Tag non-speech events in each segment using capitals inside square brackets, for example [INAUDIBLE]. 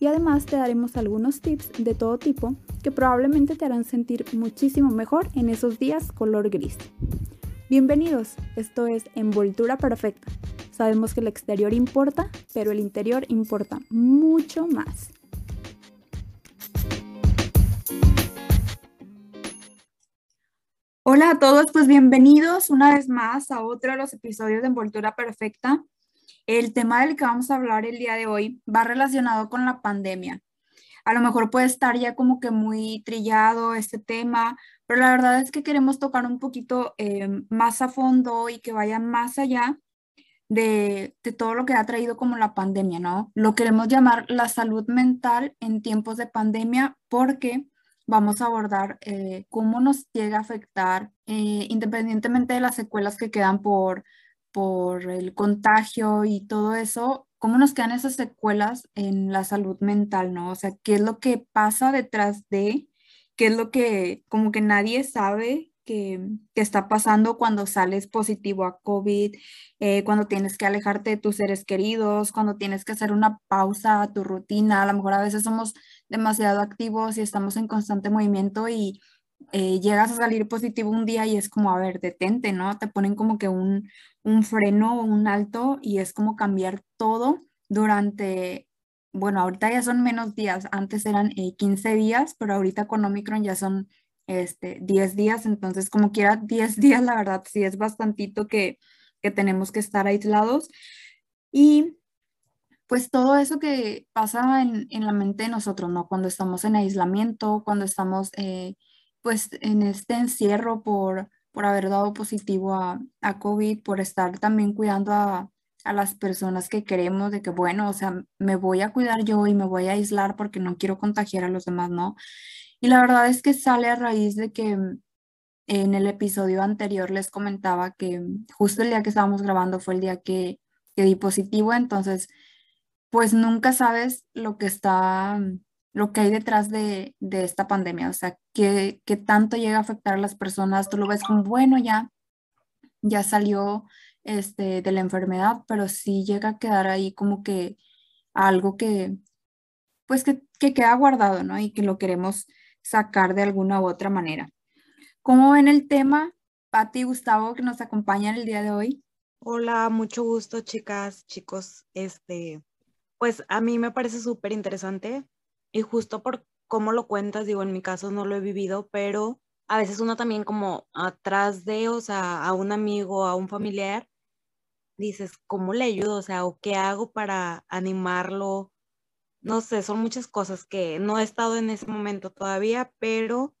y además te daremos algunos tips de todo tipo que probablemente te harán sentir muchísimo mejor en esos días color gris. Bienvenidos, esto es Envoltura Perfecta. Sabemos que el exterior importa, pero el interior importa mucho más. Hola a todos, pues bienvenidos una vez más a otro de los episodios de Envoltura Perfecta. El tema del que vamos a hablar el día de hoy va relacionado con la pandemia. A lo mejor puede estar ya como que muy trillado este tema, pero la verdad es que queremos tocar un poquito eh, más a fondo y que vaya más allá de, de, todo lo que ha traído como la pandemia, ¿no? Lo queremos llamar la salud mental en tiempos de pandemia porque vamos a abordar eh, cómo nos llega a afectar, eh, independientemente de las secuelas que quedan por por el contagio y todo eso, ¿cómo nos quedan esas secuelas en la salud mental, no? O sea, ¿qué es lo que pasa detrás de? ¿Qué es lo que como que nadie sabe que, está pasando cuando sales positivo a COVID, eh, cuando tienes que alejarte de tus seres queridos, cuando tienes que hacer una pausa a tu rutina? A lo mejor a veces somos demasiado activos y estamos en constante movimiento y eh, llegas a salir positivo un día y es como, a ver, detente, ¿no? Te ponen como que un, un freno o un alto y es como cambiar todo durante, bueno, ahorita ya son menos días, antes eran 15 eh, días, pero ahorita con Omicron ya son este, 10 días, entonces como quiera 10 [LAUGHS] días, la verdad sí es bastantito que, que tenemos que estar aislados. Y pues todo eso que pasa en, en, la mente de nosotros, ¿no? Cuando estamos en aislamiento, cuando estamos eh, pues en este encierro por, por haber dado positivo a, a COVID, por estar también cuidando a, a, las personas que queremos, de que bueno, o sea, me voy a cuidar yo y me voy a aislar porque no quiero contagiar a los demás, ¿no? Y la verdad es que sale a raíz de que en el episodio anterior les comentaba que justo el día que estábamos grabando fue el día que, que di positivo, entonces, pues nunca sabes lo que está lo que hay detrás de, esta pandemia, o sea, qué, tanto llega a afectar a las personas, tú lo ves como, bueno, ya, ya salió este, de la enfermedad, pero sí llega a quedar ahí como que algo que, pues que, queda guardado, ¿no? Y que lo queremos sacar de alguna u otra manera. ¿Cómo ven el tema, Pati y Gustavo, que nos acompañan el día de hoy? Hola, mucho gusto, chicas, chicos. Este, pues a mí me parece súper interesante y justo por cómo lo cuentas, digo, en mi caso no lo he vivido, pero a veces uno también como atrás de, o sea, a un amigo, a un familiar, dices, ¿cómo le ayudo? O sea, ¿o qué hago para animarlo? No sé, son muchas cosas que no he estado en ese momento todavía, pero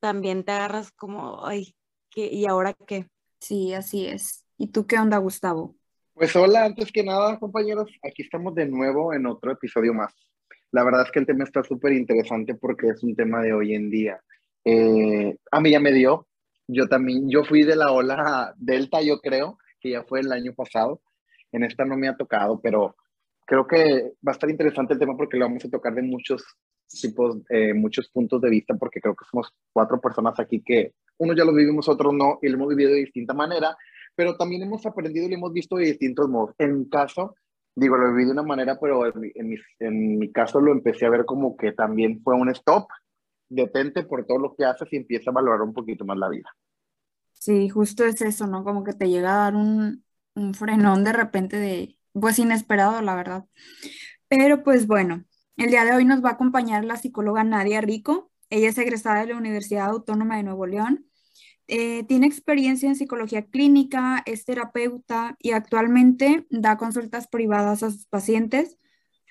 también te agarras como, ay, ¿qué, ¿y ahora qué? Sí, así es. ¿Y tú qué onda, Gustavo? Pues hola, antes que nada, compañeros, aquí estamos de nuevo en otro episodio más. La verdad es que el tema está súper interesante porque es un tema de hoy en día. Eh, a mí ya me dio, yo también, yo fui de la ola Delta, yo creo, que ya fue el año pasado. En esta no me ha tocado, pero creo que va a estar interesante el tema porque lo vamos a tocar de muchos tipos, eh, muchos puntos de vista, porque creo que somos cuatro personas aquí que uno ya lo vivimos, otros no, y lo hemos vivido de distinta manera, pero también hemos aprendido y lo hemos visto de distintos modos. En mi caso, digo, lo viví de una manera, pero en mi, en, mi, caso lo empecé a ver como que también fue un stop, detente por todo lo que haces y empieza a valorar un poquito más la vida. Sí, justo es eso, ¿no? Como que te llega a dar un, un frenón de repente de, pues inesperado, la verdad. Pero pues bueno, el día de hoy nos va a acompañar la psicóloga Nadia Rico. Ella es egresada de la Universidad Autónoma de Nuevo León eh, tiene experiencia en psicología clínica, es terapeuta y actualmente da consultas privadas a sus pacientes.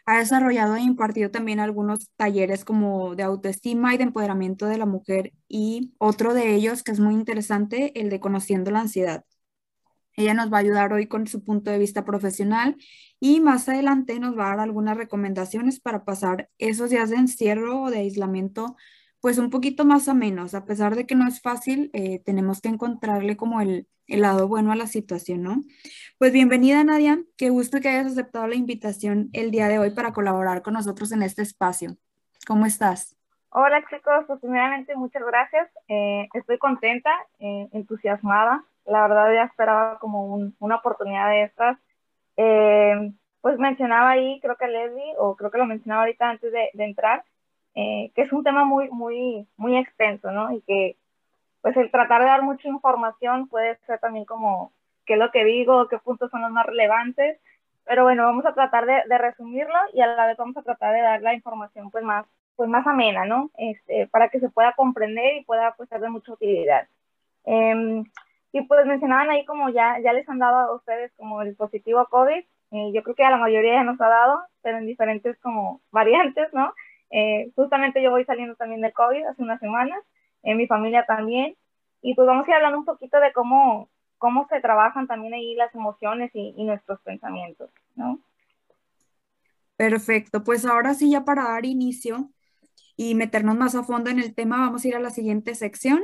Ha desarrollado e impartido también algunos talleres como de autoestima y de empoderamiento de la mujer y otro de ellos que es muy interesante, el de conociendo la ansiedad. Ella nos va a ayudar hoy con su punto de vista profesional y más adelante nos va a dar algunas recomendaciones para pasar esos días de encierro o de aislamiento pues un poquito más o menos, a pesar de que no es fácil, eh, tenemos que encontrarle como el, el, lado bueno a la situación, ¿no? Pues bienvenida Nadia, qué gusto que hayas aceptado la invitación el día de hoy para colaborar con nosotros en este espacio. ¿Cómo estás? Hola chicos, pues primeramente muchas gracias, eh, estoy contenta, eh, entusiasmada, la verdad ya esperaba como un, una oportunidad de estas. pues mencionaba ahí, creo que Leslie, o creo que lo mencionaba ahorita antes de, de entrar, eh, que es un tema muy, muy, muy extenso, ¿no? Y que, pues, el tratar de dar mucha información puede ser también como qué es lo que digo, qué puntos son los más relevantes, pero bueno, vamos a tratar de, de, resumirlo y a la vez vamos a tratar de dar la información, pues, más, pues, más amena, ¿no? Este, para que se pueda comprender y pueda, pues, ser de mucha utilidad. Eh, y pues mencionaban ahí como ya, ya les han dado a ustedes como el positivo COVID, eh, yo creo que a la mayoría ya nos ha dado, pero en diferentes como variantes, ¿no? Eh, justamente yo voy saliendo también del COVID hace unas semanas, en mi familia también, y pues vamos a ir hablando un poquito de cómo, cómo se trabajan también ahí las emociones y, y nuestros pensamientos, ¿no? Perfecto, pues ahora sí ya para dar inicio y meternos más a fondo en el tema, vamos a ir a la siguiente sección,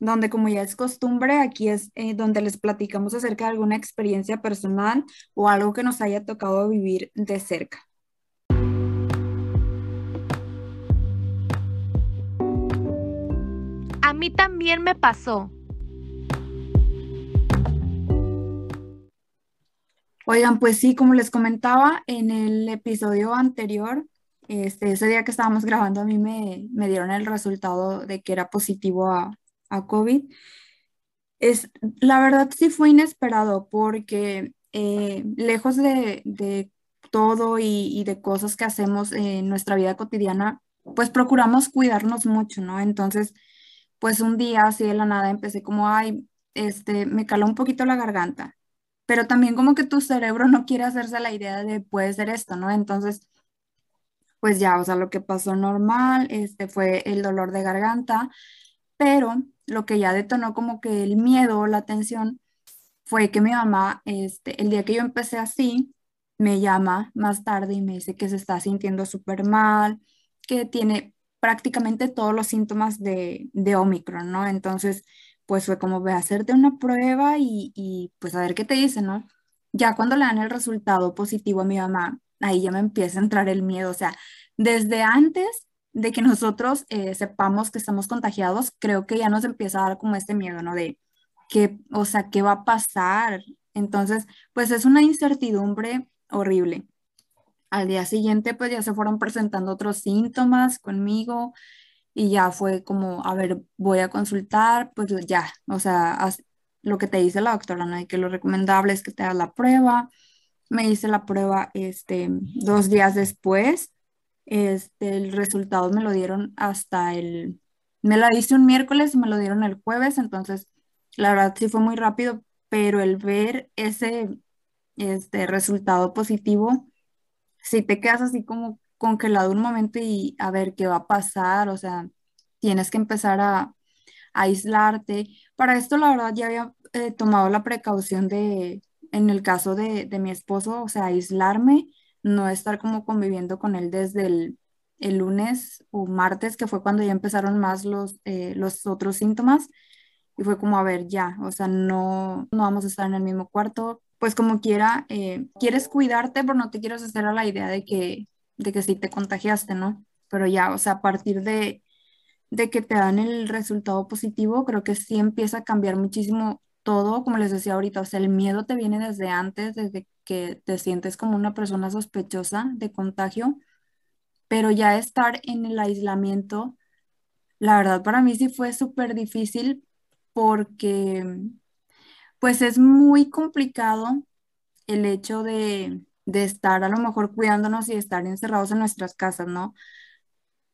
donde como ya es costumbre, aquí es eh, donde les platicamos acerca de alguna experiencia personal o algo que nos haya tocado vivir de cerca. A mí también me pasó. Oigan, pues sí, como les comentaba en el episodio anterior, este, ese día que estábamos grabando a mí me, me dieron el resultado de que era positivo a, COVID. Es, la verdad sí fue inesperado porque eh, lejos de, de todo y, y, de cosas que hacemos en nuestra vida cotidiana, pues procuramos cuidarnos mucho, ¿no? Entonces, pues un día así de la nada empecé como, ay, este, me caló un poquito la garganta, pero también como que tu cerebro no quiere hacerse la idea de puede ser esto, ¿no? Entonces, pues ya, o sea, lo que pasó normal, este fue el dolor de garganta, pero lo que ya detonó como que el miedo, la tensión, fue que mi mamá, este, el día que yo empecé así, me llama más tarde y me dice que se está sintiendo súper mal, que tiene prácticamente todos los síntomas de, de Omicron, ¿no? Entonces, pues fue como, ve hacerte una prueba y, pues a ver qué te dice, ¿no? Ya cuando le dan el resultado positivo a mi mamá, ahí ya me empieza a entrar el miedo, o sea, desde antes de que nosotros eh, sepamos que estamos contagiados, creo que ya nos empieza a dar como este miedo, ¿no? De que, o sea, ¿qué va a pasar? Entonces, pues es una incertidumbre horrible. Al día siguiente, pues ya se fueron presentando otros síntomas conmigo y ya fue como, a ver, voy a consultar, pues ya, o sea, lo que te dice la doctora, ¿no? Y que lo recomendable es que te hagas la prueba. Me hice la prueba este, dos días después. Este, el resultado me lo dieron hasta el, me la hice un miércoles y me lo dieron el jueves, entonces la verdad sí fue muy rápido, pero el ver ese este, resultado positivo, si te quedas así como congelado un momento y a ver qué va a pasar, o sea, tienes que empezar a, aislarte. Para esto, la verdad, ya había eh, tomado la precaución de, en el caso de, de, mi esposo, o sea, aislarme, no estar como conviviendo con él desde el, el lunes o martes, que fue cuando ya empezaron más los, eh, los otros síntomas. Y fue como, a ver, ya, o sea, no, no vamos a estar en el mismo cuarto, pues como quiera, eh, quieres cuidarte, pero no te quieres hacer a la idea de que, de que sí te contagiaste, ¿no? Pero ya, o sea, a partir de, de que te dan el resultado positivo, creo que sí empieza a cambiar muchísimo todo, como les decía ahorita, o sea, el miedo te viene desde antes, desde que te sientes como una persona sospechosa de contagio, pero ya estar en el aislamiento, la verdad para mí sí fue súper difícil porque pues es muy complicado el hecho de, de estar a lo mejor cuidándonos y estar encerrados en nuestras casas, ¿no?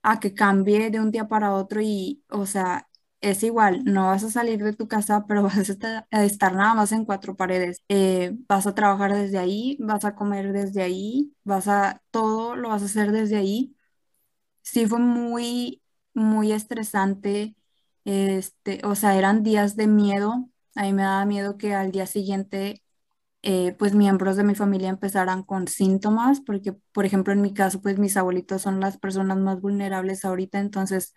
A que cambie de un día para otro y, o sea, es igual, no vas a salir de tu casa, pero [LAUGHS] vas a estar, nada más en cuatro paredes. Eh, vas a trabajar desde ahí, vas a comer desde ahí, vas a, todo lo vas a hacer desde ahí. Sí fue muy, muy estresante, este, o sea, eran días de miedo, A mí me daba miedo que al día siguiente, eh, pues miembros de mi familia empezaran con síntomas, porque, por ejemplo, en mi caso, pues mis abuelitos son las personas más vulnerables ahorita, entonces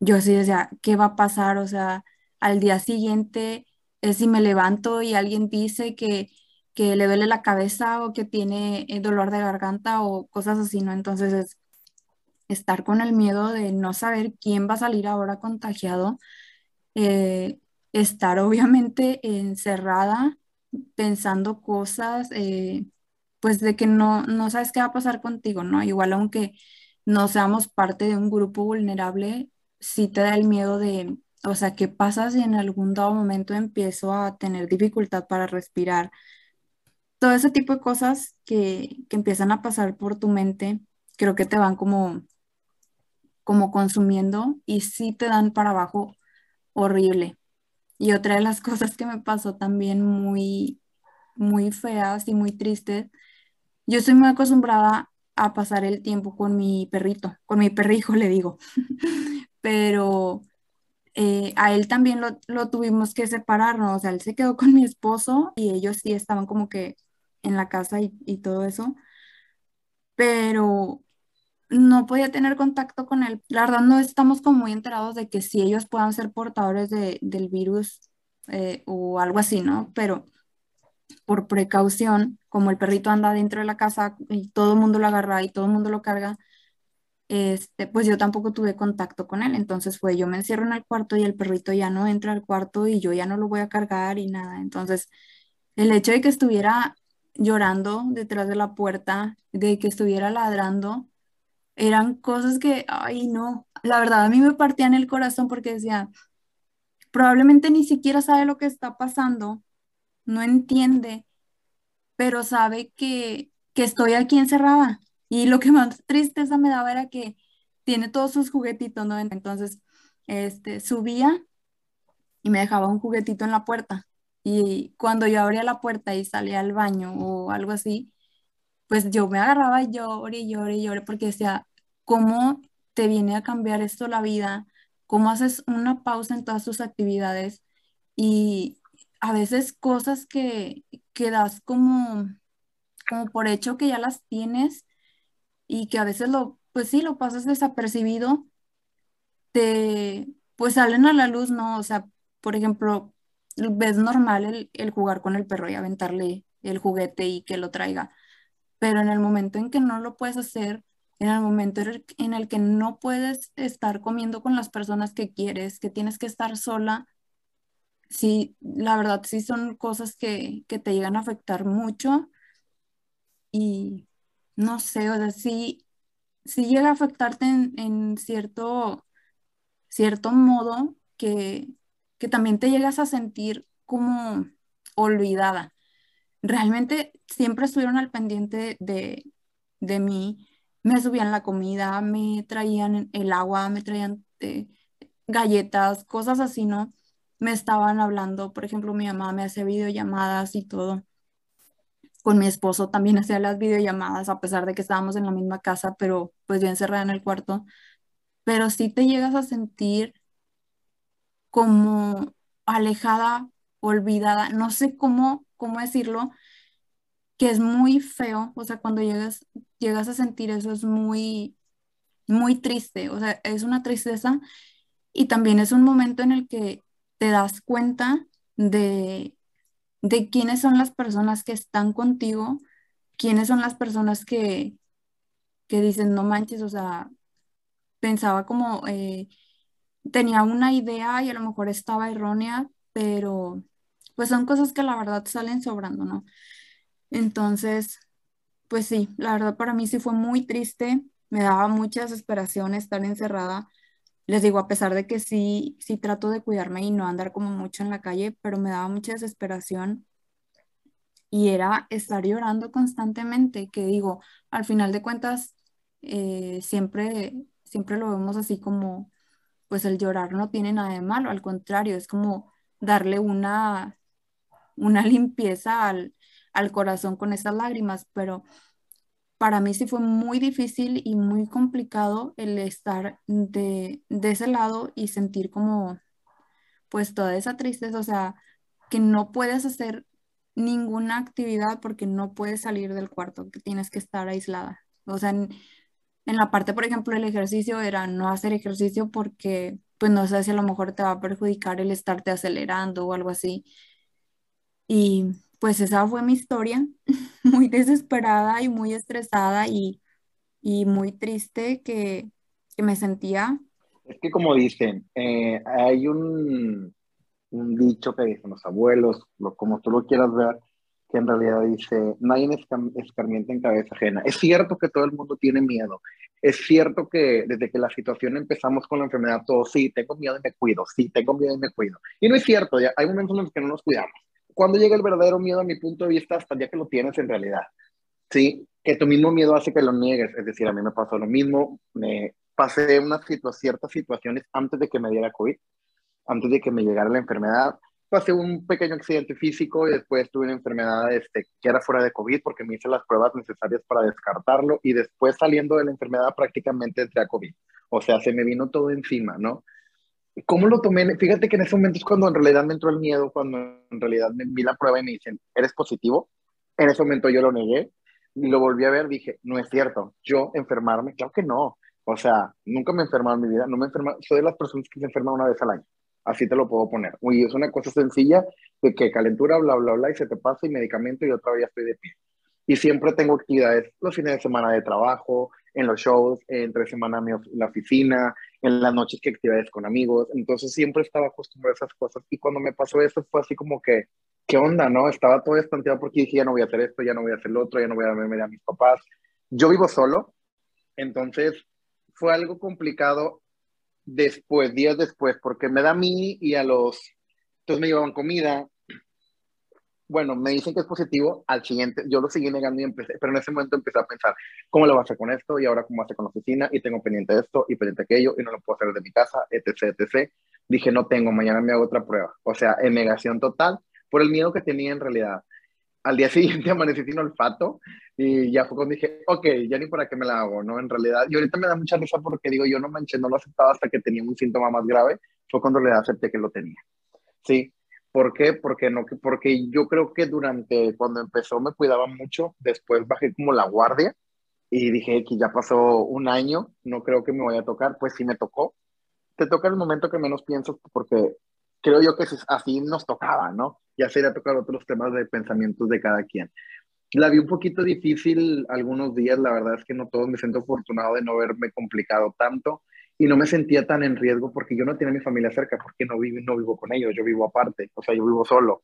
yo sí decía, ¿qué va a pasar? O sea, al día siguiente, es si me levanto y alguien dice que, que le duele la cabeza o que tiene eh, dolor de garganta o cosas así, ¿no? Entonces es estar con el miedo de no saber quién va a salir ahora contagiado, eh, estar obviamente encerrada pensando cosas, eh, pues de que no, no sabes qué va a pasar contigo, ¿no? Igual aunque no seamos parte de un grupo vulnerable, sí te da el miedo de, o sea, ¿qué pasa si en algún dado momento empiezo a tener dificultad para respirar? Todo ese tipo de cosas que, que empiezan a pasar por tu mente, creo que te van como como consumiendo y sí te dan para abajo horrible. Y otra de las [LAUGHS] cosas que me pasó también muy, muy feas y muy tristes, yo estoy muy acostumbrada a pasar el tiempo con mi perrito, con mi perrijo le digo, [LAUGHS] pero eh, a él también lo, lo, tuvimos que separarnos, o sea, él se quedó con mi esposo y ellos sí estaban como que en la casa y, y todo eso, pero no podía tener contacto con él. La verdad no estamos como muy enterados de que si ellos puedan ser portadores de, del virus eh, o algo así, ¿no? Pero por precaución, como el perrito anda dentro de la casa y todo el mundo lo agarra y todo el mundo lo carga, este, pues yo tampoco tuve contacto con él. Entonces fue, yo me encierro en el cuarto y el perrito ya no entra al cuarto y yo ya no lo voy a cargar y nada. Entonces, el hecho de que estuviera llorando detrás de la puerta, de que estuviera ladrando, eran cosas que, ay, no, la verdad a mí me partían el corazón porque decía, probablemente ni siquiera sabe lo que está pasando, no entiende, pero sabe que, que estoy aquí encerrada. Y lo que más tristeza me daba era que tiene todos sus juguetitos, ¿no? Entonces, este, subía y me dejaba un juguetito en la puerta. Y cuando yo abría la puerta y salía al baño o algo así, pues yo me agarraba y lloré, lloré, lloré, porque decía, ¿cómo te viene a cambiar esto la vida? ¿Cómo haces una pausa en todas tus actividades? Y a veces cosas que, que das como, como por hecho que ya las tienes y que a veces lo, pues sí, lo pasas desapercibido, te, pues salen a la luz, ¿no? O sea, por ejemplo, ves normal el, el jugar con el perro y aventarle el juguete y que lo traiga pero en el momento en que no lo puedes hacer, en el momento en el que no puedes estar comiendo con las personas que quieres, que tienes que estar sola, sí, la verdad sí son cosas que, te llegan a afectar mucho. Y no sé, o sea, sí, llega a afectarte en, cierto, cierto modo que, que también te llegas a sentir como olvidada. Realmente siempre estuvieron al pendiente de, mí, me subían la comida, me traían el agua, me traían eh, galletas, cosas así, ¿no? Me estaban hablando, por ejemplo, mi mamá me hace videollamadas y todo. Con mi esposo también hacía las videollamadas, a pesar de que estábamos en la misma casa, pero pues yo encerrada en el cuarto. Pero sí te llegas a sentir como alejada, olvidada, no sé cómo ¿cómo decirlo? Que es muy feo, o sea, cuando llegas, llegas a sentir eso es muy, muy triste, o sea, es una tristeza y también es un momento en el que te das cuenta de, de quiénes son las personas que están contigo, quiénes son las personas que, que dicen, no manches, o sea, pensaba como, eh, tenía una idea y a lo mejor estaba errónea, pero pues son cosas que la verdad salen sobrando, ¿no? Entonces, pues sí, la verdad para mí sí fue muy triste, me daba mucha desesperación estar encerrada. Les digo, a pesar de que sí, sí trato de cuidarme y no andar como mucho en la calle, pero me daba mucha desesperación y era estar llorando constantemente, que digo, al final de cuentas, eh, siempre, siempre lo vemos así como, pues el llorar no tiene nada de malo, al contrario, es como darle una una [LAUGHS] limpieza al, corazón con esas lágrimas, pero para mí sí fue muy difícil y muy complicado el estar de, ese lado y sentir como pues toda esa tristeza, o sea, que no puedes hacer ninguna actividad porque no puedes salir del cuarto, que tienes que estar aislada. O sea, en, en la parte, por ejemplo, del ejercicio era no hacer ejercicio porque, pues no sé si a lo mejor te va a perjudicar el estarte acelerando o algo así. Y pues esa fue mi historia, [LAUGHS] muy desesperada y muy estresada y, y muy triste que, que me sentía. Es que como dicen, eh, hay un, un dicho que dicen los abuelos, lo, como tú lo quieras ver, que en realidad dice, un escarmiento en cabeza ajena. Es cierto que todo el mundo tiene miedo. Es cierto que desde que la situación empezamos con la enfermedad, todos, sí, tengo miedo y me cuido, sí, tengo miedo y me cuido. Y no es cierto, hay momentos en los que no nos cuidamos. Cuando llega el verdadero miedo, a mi punto de vista, hasta ya que lo tienes en realidad. Sí, que tu mismo miedo hace que lo niegues. Es decir, a mí me pasó lo mismo. Me pasé unas ciertas situaciones antes de que me diera COVID, antes de que me llegara la enfermedad pasé un pequeño accidente físico y después tuve una enfermedad este, que era fuera de COVID porque me hice las pruebas necesarias para descartarlo y después saliendo de la enfermedad prácticamente entré COVID. O sea, se me vino todo encima, ¿no? ¿Cómo lo tomé? Fíjate que en ese momento es cuando en realidad me entró el miedo, cuando en realidad me vi la prueba y me dicen, ¿eres positivo? En ese momento yo lo negué y lo volví a ver, dije, no es cierto, yo enfermarme, claro que no. O sea, nunca me he enfermado en mi vida, no me he soy de las personas que se enferman una vez al año. Así te lo puedo poner. Uy, es una cosa sencilla de que calentura, bla, bla, bla, y se te pasa y medicamento y otra vez ya estoy de pie. Y siempre tengo actividades los fines de semana de trabajo, en los shows, entre semana en la oficina, en las noches que actividades con amigos. Entonces siempre estaba acostumbrado a esas cosas. Y cuando me pasó eso fue así como que, ¿qué onda, no? Estaba todo estanteado porque dije, ya no voy a hacer esto, ya no voy a hacer lo otro, ya no voy a darme a mis papás. Yo vivo solo, entonces fue algo complicado después, días después, porque me da a mí y a los, entonces me llevaban comida. Bueno, me dicen que es positivo, al siguiente, yo lo seguí negando y empecé, pero en ese momento empecé a pensar, ¿cómo lo voy a hacer con esto? Y ahora, ¿cómo hacer con la oficina? Y tengo pendiente esto y pendiente aquello y no lo puedo hacer desde mi casa, etc, etc. Dije, no tengo, mañana me hago otra prueba. O sea, en negación total por el miedo que tenía en realidad al día [LAUGHS] siguiente amanecí sin olfato y ya fue cuando dije, ok, ya ni para qué me la hago, ¿no? En realidad, y ahorita me da mucha risa porque digo, yo no manché, no lo aceptaba hasta que tenía un síntoma más grave, fue cuando le acepté que lo tenía. ¿Sí? ¿Por qué? Porque, no, porque yo creo que durante, cuando empezó me cuidaba mucho, después bajé como la guardia y dije que ya pasó un año, no creo que me vaya a tocar, pues sí me tocó. Te toca el momento que menos piensas porque creo yo que así nos tocaba, ¿no? Ya sería tocar otros temas de pensamientos de cada quien. La vi un poquito difícil algunos días, la verdad es que no todos me siento afortunado de no haberme complicado tanto y no me sentía tan en riesgo porque yo no tenía mi familia cerca, porque no vivo, no vivo con ellos, yo vivo aparte, o sea, yo vivo solo.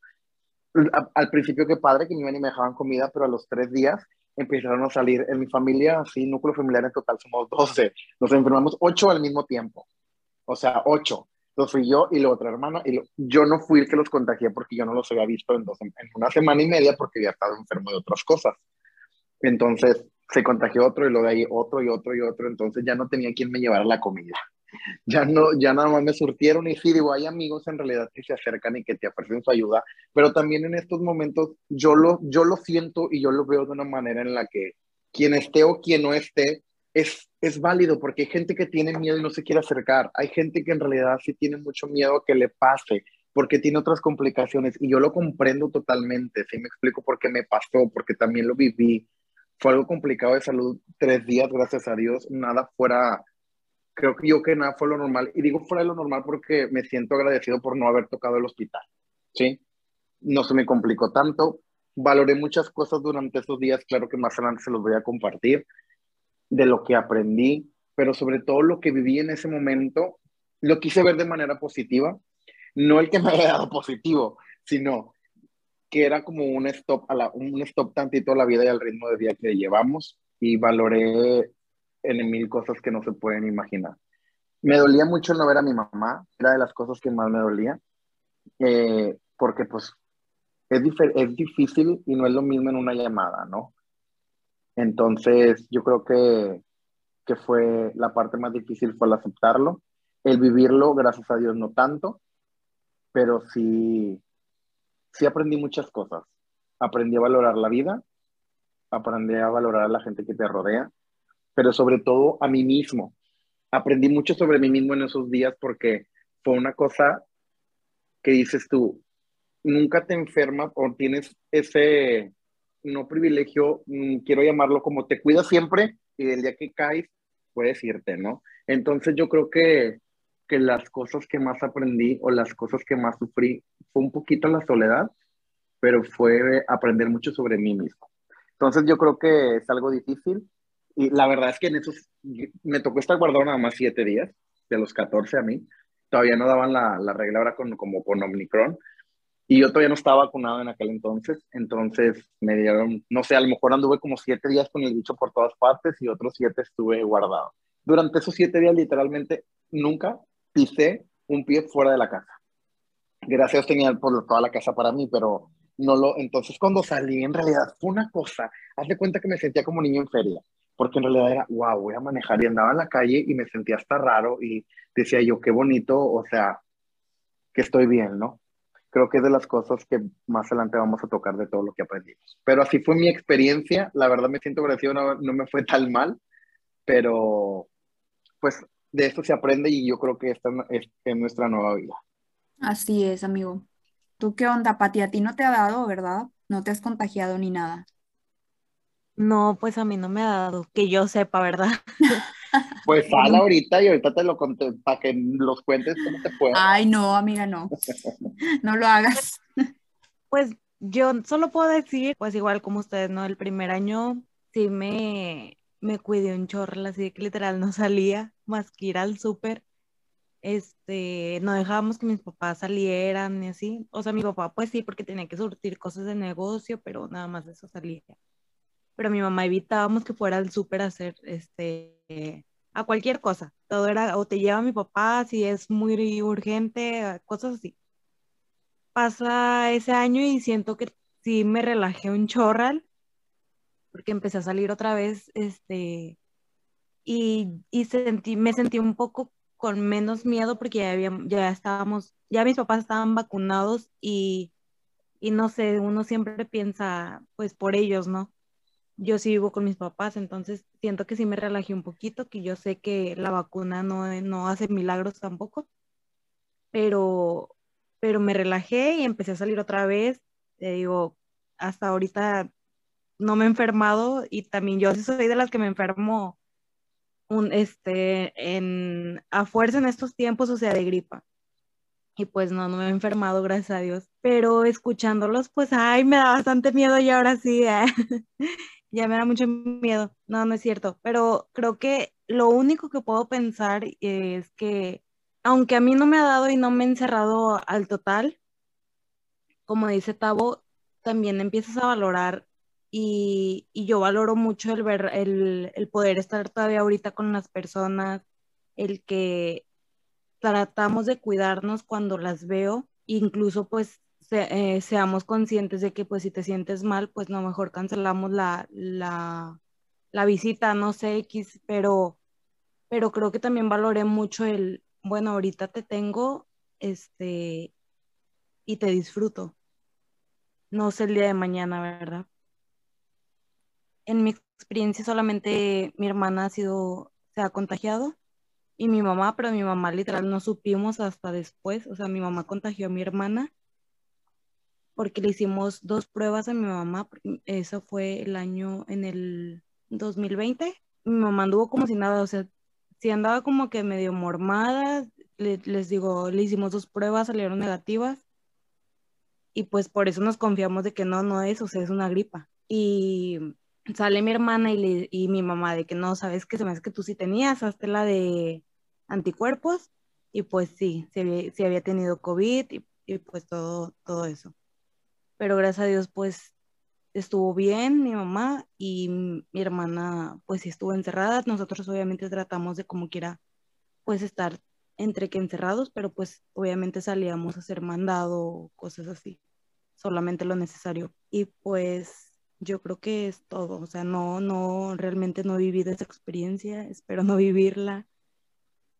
al principio qué padre que me iban y me dejaban comida, pero a los tres días empezaron a salir. En mi familia, sí, núcleo familiar en total somos 12, nos enfermamos ocho al mismo tiempo, o sea, ocho. Entonces fui yo y la otra hermana, y yo no fui el que los contagié porque yo no los había visto en, dos, en una semana y media porque había estado enfermo de otras cosas. Entonces se contagió otro y luego de ahí otro y otro y otro, entonces ya no tenía quien me llevara la comida. [LAUGHS] Ya no, ya nada más me surtieron y sí, digo, hay amigos en realidad que se acercan y que te ofrecen su ayuda, pero también en estos momentos yo lo, yo lo siento y yo lo veo de una manera en la que quien esté o quien no esté, es, es válido porque hay gente que tiene miedo y no se quiere acercar. Hay gente que en realidad sí tiene mucho miedo a que le pase porque tiene otras complicaciones y yo lo comprendo totalmente. Sí me explico por qué me pasó, porque también lo viví. Fue algo complicado de salud tres días, gracias a Dios. Nada fuera, creo que yo que nada fue lo normal. Y digo fuera de lo normal porque me siento agradecido por no haber tocado el hospital. ¿Sí? No se me complicó tanto. Valoré muchas cosas durante esos días, claro que más adelante se los voy a compartir de lo que aprendí, pero sobre todo lo que viví en ese momento, lo quise ver de manera positiva, no el que me haya dado positivo, sino que era como un stop, a la, un stop tantito a la vida y al ritmo de vida que llevamos y valoré en mil cosas que no se pueden imaginar. Me dolía mucho no ver a mi mamá, era de las cosas que más me dolía, eh, porque pues es, es difícil y no es lo mismo en una llamada, ¿no? Entonces, yo creo que, que fue la parte más difícil fue el aceptarlo. El vivirlo, gracias a Dios, no tanto, pero sí, sí aprendí muchas cosas. Aprendí a valorar la vida, aprendí a valorar a la gente que te rodea, pero sobre todo a mí mismo. Aprendí mucho sobre mí mismo en esos días porque fue una cosa que dices tú, nunca te enfermas o tienes ese, no privilegio, mm, quiero llamarlo como te cuidas siempre y el día que caes puedes irte, ¿no? Entonces yo creo que, que las cosas que más aprendí o las cosas que más sufrí fue un poquito la soledad, pero fue aprender mucho sobre mí mismo. Entonces yo creo que es algo difícil y la verdad es que en esos, me tocó estar guardado nada más siete días, de los 14 a mí, todavía no daban la, la regla ahora con, como con Omicron, y yo todavía no estaba vacunado en aquel entonces, entonces me dieron, no sé, a lo mejor anduve como siete días con el bicho por todas partes y otros siete estuve guardado. Durante esos siete días literalmente nunca pisé un pie fuera de la casa. Gracias tenía por toda la casa para mí, pero no lo, entonces cuando salí en realidad fue una cosa, haz de cuenta que me sentía como niño en feria, porque en realidad era, wow, voy a manejar y andaba en la calle y me sentía hasta raro y decía yo, qué bonito, o sea, que estoy bien, ¿no? creo que es de las cosas que más adelante vamos a tocar de todo lo que aprendimos. Pero así fue mi experiencia, la verdad me siento agradecido, no, no me fue tan mal, pero pues de esto se aprende y yo creo que esta es, es nuestra nueva vida. Así es, amigo. ¿Tú qué onda, Pati? A ti no te ha dado, ¿verdad? No te has contagiado ni nada. No, pues a mí no me ha dado, que yo sepa, ¿verdad? [LAUGHS] Pues sal ahorita y ahorita te lo conté para que los cuentes cómo te fue. Ay, no, amiga, no. No lo hagas. [LAUGHS] Pues yo solo puedo decir, pues igual como ustedes, ¿no? El primer año sí me, me cuidé un chorro, así que literal no salía más que ir al súper. Este, no dejábamos que mis papás salieran y así. O sea, mi papá pues sí, porque tenía que surtir cosas de negocio, pero nada más eso salía pero mi mamá evitábamos que fuera al súper a hacer, este, a cualquier cosa. Todo era, o te lleva mi papá si es muy urgente, cosas así. Pasa ese año y siento que sí me relajé un chorral, porque empecé a salir otra vez, este, y, y sentí, me sentí un poco con menos miedo porque ya, ya estábamos, ya mis papás estaban vacunados y, y no sé, uno siempre piensa, pues por ellos, ¿no? yo sí vivo con mis papás, entonces siento que sí me relajé un poquito, que yo sé que la vacuna no, no hace milagros tampoco, pero, pero me relajé y empecé a salir otra vez. Te digo, hasta ahorita no me he enfermado y también yo soy de las que me enfermo este, en, a fuerza en estos tiempos, o sea, de gripa. Y pues no, no me he enfermado, gracias a Dios. Pero escuchándolos, pues, ay, me da bastante miedo y ahora sí. ¿eh? [LAUGHS] ya me da mucho miedo. No, no es cierto. Pero creo que lo único que puedo pensar es que, aunque a mí no me ha dado y no me he encerrado al total, como dice Tavo, también empiezas a valorar y, yo valoro mucho el ver, el, poder estar todavía ahorita con las personas, el que tratamos de cuidarnos cuando las veo, incluso pues eh, seamos conscientes de que pues si te sientes mal, pues no mejor cancelamos la, la, la visita, no sé, X, pero, pero creo que también valoré mucho el, bueno, ahorita te tengo, este, y te disfruto. No sé el día de mañana, ¿verdad? En mi experiencia solamente mi hermana ha sido, se ha contagiado y mi mamá, pero mi mamá literal no supimos hasta después, o sea, mi mamá contagió a mi hermana porque le hicimos dos pruebas a mi mamá, eso fue el año en el 2020. Mi mamá anduvo como si nada, o sea, si andaba como que medio mormada, les digo, le hicimos dos pruebas, salieron negativas y pues por eso nos confiamos de que no, no es, o sea, es una gripa. Y sale mi hermana y, y mi mamá de que no, sabes que se me hace que tú sí tenías, hasta la de anticuerpos y pues sí, se había, había tenido COVID y, y pues todo, todo eso pero gracias a Dios pues estuvo bien mi mamá y mi hermana pues sí estuvo encerrada. Nosotros obviamente tratamos de como quiera pues estar entre que encerrados, pero pues obviamente salíamos a hacer mandado, cosas así, solamente lo necesario. Y pues yo creo que es todo, o sea, no, no, realmente no he vivido esa experiencia, espero no vivirla,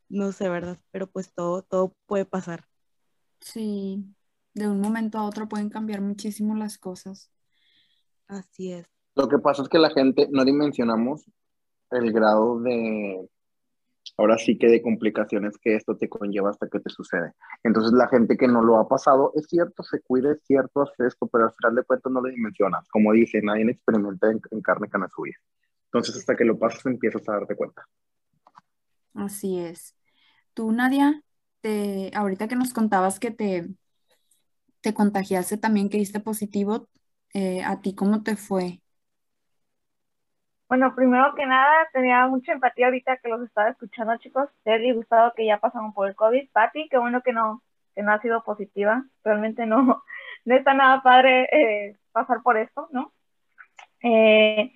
no sé, ¿verdad? Pero pues todo, todo puede pasar. Sí, de un momento a otro pueden cambiar muchísimo las cosas. Así es. Lo que pasa es que la gente no dimensionamos el grado de ahora sí que de complicaciones que esto te conlleva hasta que te sucede. Entonces la gente que no lo ha pasado, es cierto, se cuida, es cierto, hace esto, pero al final de cuentas no lo dimensionas. Como dice, nadie experimenta en, carne vida. Entonces hasta que lo pasas empiezas a darte cuenta. Así es. Tú, Nadia, te, ahorita que nos contabas que te, te contagiaste también, que diste positivo, eh, ¿a ti cómo te fue? Bueno, primero que nada, tenía mucha empatía ahorita que los estaba escuchando, chicos. Terry, Gustavo, que ya pasaron por el COVID. Patti, qué bueno que no, que no ha sido positiva. Realmente no, [LAUGHS] no está nada padre eh, pasar por esto, ¿no? Eh,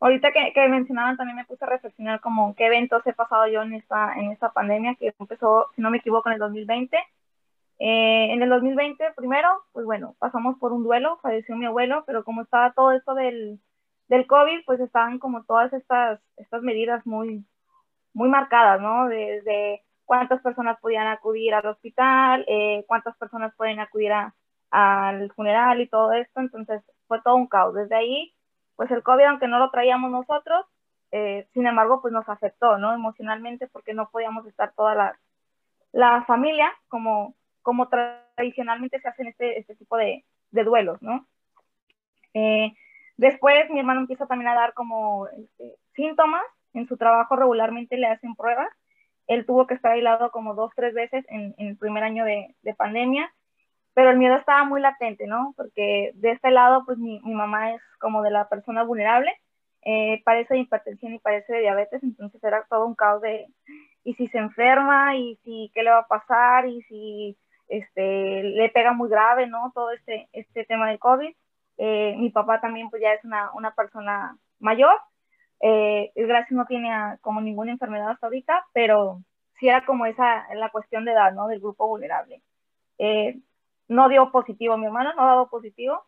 ahorita que, que, mencionaban, también me puse a reflexionar como qué eventos he pasado yo en esta, en esta pandemia que empezó, si no me equivoco, en el 2020. Eh, en el 2020, primero, pues bueno, pasamos por un duelo, falleció mi abuelo, pero como estaba todo esto del del COVID, pues estaban como todas estas, estas medidas muy, muy marcadas, ¿no? Desde cuántas personas podían acudir al hospital, eh, cuántas personas pueden acudir al funeral y todo esto, entonces fue todo un caos. Desde ahí, pues el COVID, aunque no lo traíamos nosotros, eh, sin embargo, pues nos afectó, ¿no? Emocionalmente, porque no podíamos estar toda la, la familia como, como tradicionalmente se hacen este, este tipo de, de duelos, ¿no? Eh, Después mi hermano empieza también a dar como este, síntomas. En su trabajo regularmente le hacen pruebas. Él tuvo que estar aislado como dos, tres veces en, el primer año de, pandemia, pero el miedo estaba muy latente, ¿no? Porque de este lado, pues mi, mamá es como de la persona vulnerable, eh, padece de hipertensión y parece de diabetes, entonces era todo un caos de, y si se enferma, y si, qué le va a pasar, y si este, le pega muy grave, ¿no? Todo este, este tema del COVID. Eh, mi papá también pues ya es una, una persona mayor. Eh, gracias no tiene como ninguna enfermedad hasta ahorita, pero sí era como esa la cuestión de edad, ¿no? Del grupo vulnerable. Eh, no dio positivo mi hermano, no ha dado positivo,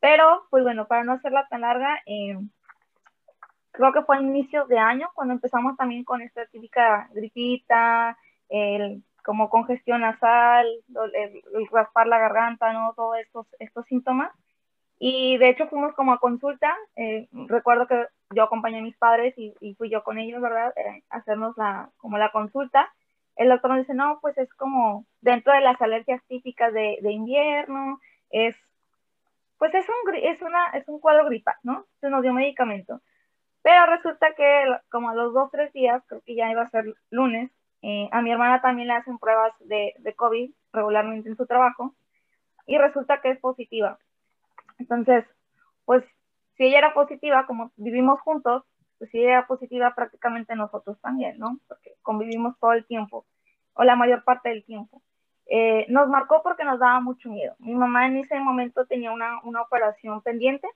pero pues bueno, para no hacerla tan larga, eh, creo que fue a inicios de año cuando empezamos también con esta típica gripita, el, como congestión nasal, el, el, raspar la garganta, ¿no? Todos estos, estos síntomas. Y de hecho fuimos como a consulta, eh, recuerdo que yo acompañé a mis padres y, fui yo con ellos, ¿verdad? Eh, hacernos la, como la consulta. El doctor nos dice, no, pues es como dentro de las alergias típicas de, de invierno, es, pues es un, es, una, es un cuadro gripal, ¿no? Se nos dio medicamento. Pero resulta que como a los dos, tres días, creo que ya iba a ser lunes, eh, a mi hermana también le hacen pruebas de, de COVID regularmente en su trabajo y resulta que es positiva. Entonces, pues si ella era positiva, como vivimos juntos, pues si ella era positiva prácticamente nosotros también, ¿no? Porque convivimos todo el tiempo, o la mayor parte del tiempo. Eh, nos marcó porque nos daba mucho miedo. Mi mamá en ese momento tenía una, una operación pendiente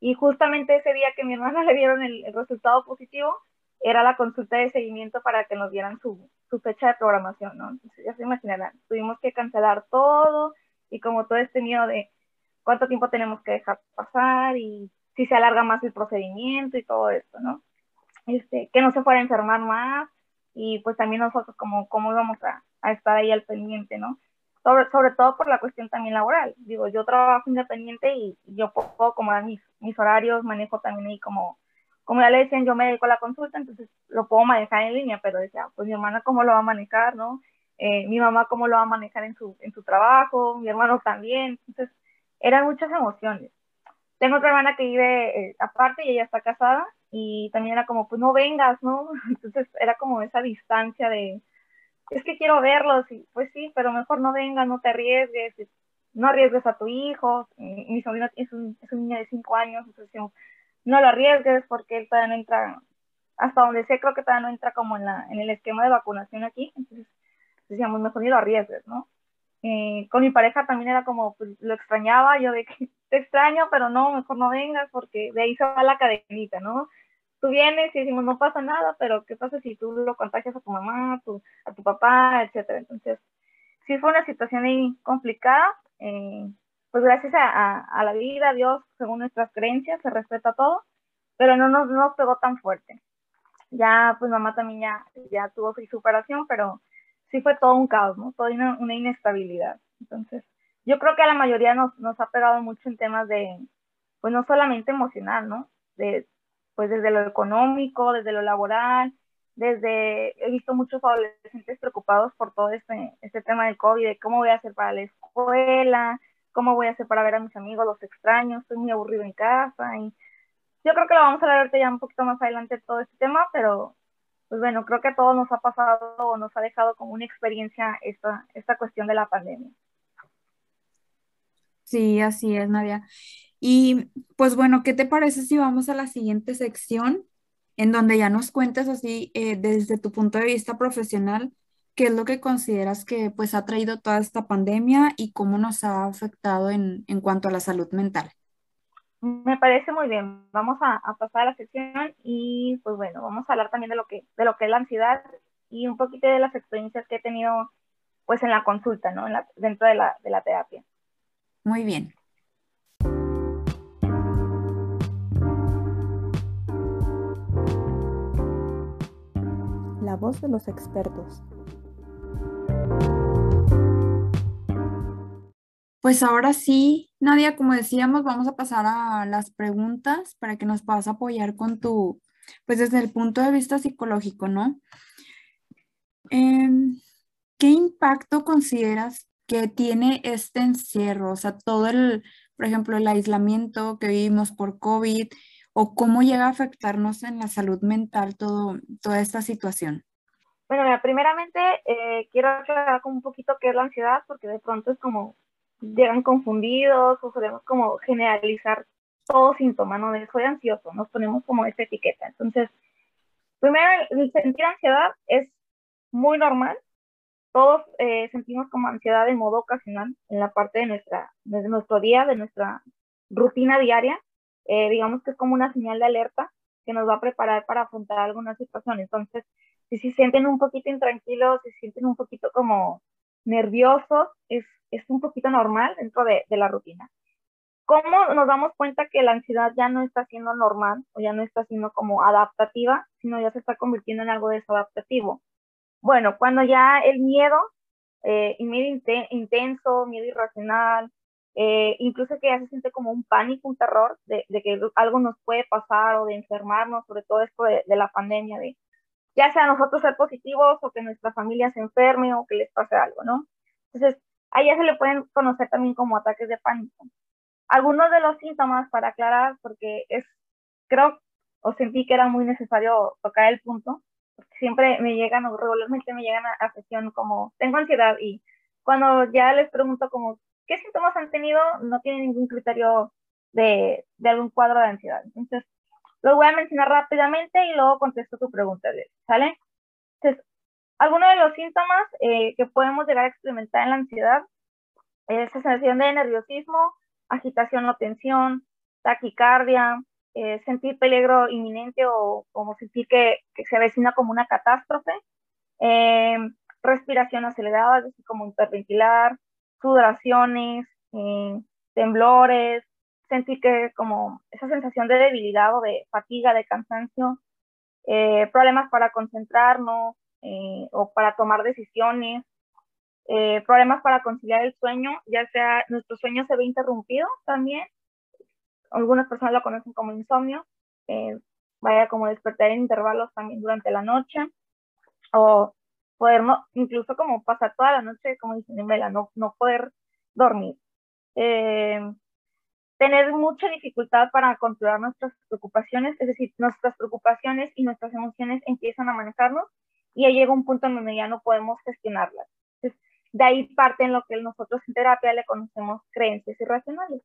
y justamente ese día que mi hermana [LAUGHS] le dieron el, resultado positivo, era la consulta de seguimiento para que nos dieran su, su fecha de programación, ¿no? Entonces ya se imaginarán, tuvimos que cancelar todo y como todo este miedo de cuánto tiempo tenemos que dejar pasar y si se alarga más el procedimiento y todo esto, ¿no? Este, que no se fuera a enfermar más y pues también nosotros como cómo íbamos a, a, estar ahí al pendiente, ¿no? Sobre, sobre todo por la cuestión también laboral. Digo, yo trabajo independiente y yo puedo acomodar mis, mis horarios, manejo también ahí como, como ya le decían, yo me dedico a la consulta, entonces lo puedo manejar en línea, pero decía, pues mi hermana cómo lo va a manejar, ¿no? Eh, mi mamá cómo lo va a manejar en su, en su trabajo, mi hermano también, entonces eran muchas emociones. Tengo otra hermana que vive eh, aparte y ella está casada y también era como, pues no vengas, ¿no? [LAUGHS] Entonces era como esa distancia de, es que quiero verlos y pues sí, pero mejor no vengas, no te arriesgues, no arriesgues a tu hijo. Mi, sobrino es un, es un niño de cinco años, entonces no lo arriesgues porque él todavía no entra, hasta donde sé, creo que todavía no entra como en, la, en el esquema de vacunación aquí, entonces decíamos, mejor ni lo arriesgues, ¿no? Eh, con mi pareja también era como, pues, lo extrañaba, yo de que [LAUGHS] te extraño, pero no, mejor no vengas porque de ahí se va la cadenita, ¿no? Tú vienes y decimos, no pasa nada, pero ¿qué pasa si tú lo contagias a tu mamá, a tu, a tu papá, etcétera? Entonces, sí fue una situación ahí complicada, eh, pues gracias a, a, la vida, a Dios, según nuestras creencias, se respeta todo, pero no nos, no nos pegó tan fuerte. Ya, pues mamá también ya, ya tuvo su superación, pero sí fue todo un caos, ¿no? Toda una, una, inestabilidad. Entonces, yo creo que a la mayoría nos, nos ha pegado mucho en temas de, pues no solamente emocional, ¿no? De, pues desde lo económico, desde lo laboral, desde, he visto muchos adolescentes preocupados por todo este, este tema del COVID, de cómo voy a hacer para la escuela, cómo voy a hacer para ver a mis amigos, los extraños, estoy muy aburrido en casa. Y yo creo que lo vamos a ver ya un poquito más adelante todo este tema, pero pues bueno, creo que a todos nos ha pasado o nos ha dejado como una experiencia esta, esta cuestión de la pandemia. Sí, así es, Nadia. Y pues bueno, ¿qué te parece si vamos a la siguiente sección en donde ya nos cuentes así eh, desde tu punto de vista profesional, qué es lo que consideras que pues ha traído toda esta pandemia y cómo nos ha afectado en, en cuanto a la salud mental? Me parece muy bien. Vamos a, a, pasar a la sección y pues bueno, vamos a hablar también de lo que, de lo que es la ansiedad y un poquito de las experiencias que he tenido pues en la consulta, ¿no? En la, dentro de la, de la terapia. Muy bien. La voz de los expertos. Pues ahora sí, Nadia, como decíamos, vamos a pasar a las preguntas para que nos puedas apoyar con tu, pues desde el punto de vista psicológico, ¿no? Em, ¿Qué impacto consideras que tiene este encierro? O sea, todo el, por ejemplo, el aislamiento que vivimos por COVID o cómo llega a afectarnos en la salud mental todo, toda esta situación. Bueno, primeramente eh, quiero aclarar un poquito qué es la ansiedad, porque de pronto es como llegan confundidos o podemos como generalizar todo síntoma, ¿no? De soy ansioso, nos ponemos como esta etiqueta. Entonces, primero, el sentir ansiedad es muy normal, todos eh, sentimos como ansiedad de modo ocasional en la parte de, nuestra, de nuestro día, de nuestra rutina diaria. Eh, digamos que es como una señal de alerta que nos va a preparar para afrontar alguna situación. Entonces, si se sienten un poquito intranquilos, si se sienten un poquito como nerviosos, es, es un poquito normal dentro de, de la rutina. ¿Cómo nos damos cuenta que la ansiedad ya no está siendo normal o ya no está siendo como adaptativa, sino ya se está convirtiendo en algo desadaptativo? Bueno, cuando ya el miedo, eh, miedo intenso, miedo irracional, eh, incluso que ya se siente como un pánico, un terror de, que algo nos puede pasar o de enfermarnos, sobre todo esto de, la pandemia, de ya sea nosotros ser positivos o que nuestra familia se enferme o que les pase algo, ¿no? Entonces, ahí ya se le pueden conocer también como ataques de pánico. Algunos de los síntomas para aclarar, porque es, creo o sentí que era muy necesario tocar el punto, siempre me llegan o regularmente me llegan a, sesión como, tengo ansiedad y cuando ya les pregunto como, ¿qué síntomas han tenido? No tienen ningún criterio de, de algún cuadro de ansiedad. Entonces, lo voy a mencionar rápidamente y luego contesto tu pregunta, ¿sale? Entonces, algunos de los síntomas eh, que podemos llegar a experimentar en la ansiedad es sensación de nerviosismo, agitación o tensión, taquicardia, eh, sentir peligro inminente o como sentir que, se avecina como una catástrofe, eh, respiración acelerada, así como hiperventilar, sudoraciones, eh, temblores, sentir que como esa sensación de debilidad o de fatiga, de cansancio, problemas para concentrarnos o para tomar decisiones, problemas para conciliar el sueño, ya sea nuestro sueño se ve interrumpido también, algunas personas lo conocen como insomnio, eh, vaya como despertar en intervalos también durante la noche, o poder no, incluso como pasar toda la noche, como dicen en vela, no, no poder dormir. Tener mucha dificultad para controlar nuestras preocupaciones, es decir, nuestras preocupaciones y nuestras emociones empiezan a manejarnos y ahí llega un punto en donde ya no podemos gestionarlas. Entonces, de ahí parte en lo que nosotros en terapia le conocemos creencias irracionales.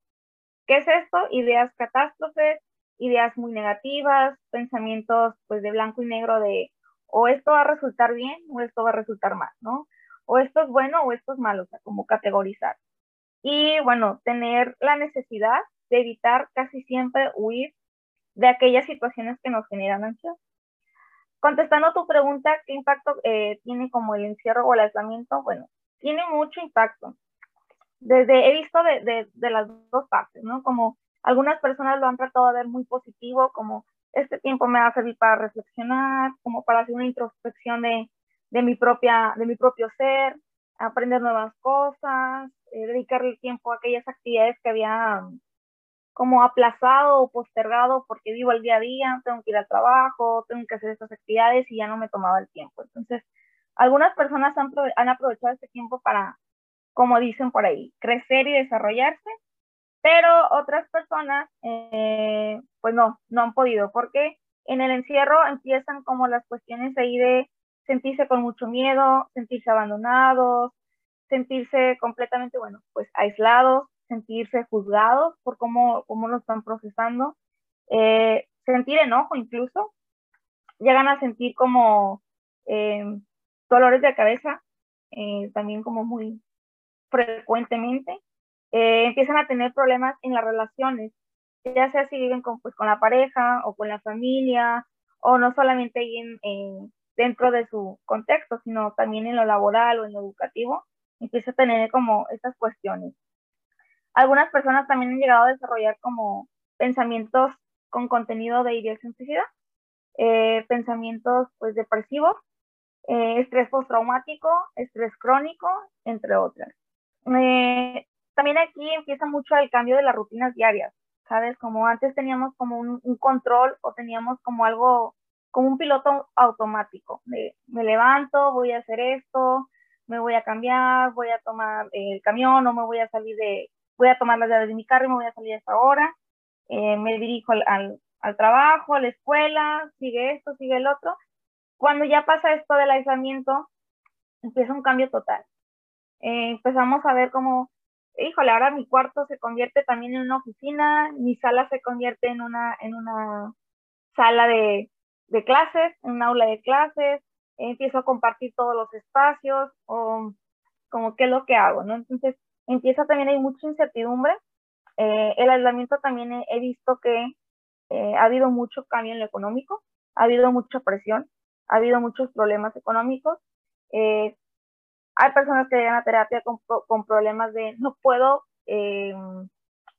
¿Qué es esto? Ideas catástrofes, ideas muy negativas, pensamientos pues de blanco y negro de o esto va a resultar bien o esto va a resultar mal, ¿no? O esto es bueno o esto es malo, o sea, como categorizar. Y bueno, tener la necesidad de evitar casi siempre huir de aquellas situaciones que nos generan ansiedad. Contestando tu pregunta, ¿qué impacto eh, tiene como el encierro o el aislamiento? Bueno, tiene mucho impacto desde, he visto de, de, de, las dos partes, ¿no? Como algunas personas lo han tratado de ver muy positivo, como este tiempo me va a para reflexionar, como para hacer una introspección de, de mi, propia, de mi propio ser, aprender nuevas cosas, eh, dedicarle tiempo a aquellas actividades que había como aplazado o postergado porque vivo el día a día, tengo que ir al trabajo, tengo que hacer estas actividades y ya no me tomaba el tiempo. Entonces, algunas personas han, han aprovechado este tiempo para, como dicen por ahí, crecer y desarrollarse, pero otras personas, eh, pues no, no han podido, porque en el encierro empiezan como las cuestiones ahí de sentirse con mucho miedo, sentirse abandonados, sentirse completamente, bueno, pues aislados, sentirse juzgados por cómo, cómo lo están procesando, eh, sentir enojo incluso, llegan a sentir como eh, dolores de cabeza, eh, también como muy frecuentemente, empiezan a tener problemas en las relaciones, ya sea si viven con, pues, con la pareja o con la familia, o no solamente en, dentro de su contexto, sino también en lo laboral o en lo educativo, empieza a tener como estas cuestiones. Algunas personas también han llegado a desarrollar como pensamientos con contenido de ideación suicida, eh, pensamientos pues depresivos, eh, estrés postraumático, estrés crónico, entre otras. Eh, también aquí empieza mucho el cambio de las rutinas diarias, ¿sabes? Como antes teníamos como un, un control o teníamos como algo, como un piloto automático, de me levanto, voy a hacer esto, me voy a cambiar, voy a tomar el camión o me voy a salir de, voy a tomar las llaves de mi carro y me voy a salir a esta hora, eh, me dirijo al, al, trabajo, a la escuela, sigue esto, sigue el otro. Cuando ya pasa esto del aislamiento, empieza un cambio total. Eh, empezamos a ver cómo, híjole, ahora mi cuarto se convierte también en una oficina, mi sala se convierte en una, en una sala de, de clases, en un aula de clases, empiezo a compartir todos los espacios o como qué es lo que hago, ¿no? Entonces empieza también, hay mucha incertidumbre. Eh, el aislamiento también he, visto que eh, ha habido mucho cambio en lo económico, ha habido mucha presión, ha habido muchos problemas económicos. Eh, hay personas que llegan a terapia con, problemas de no puedo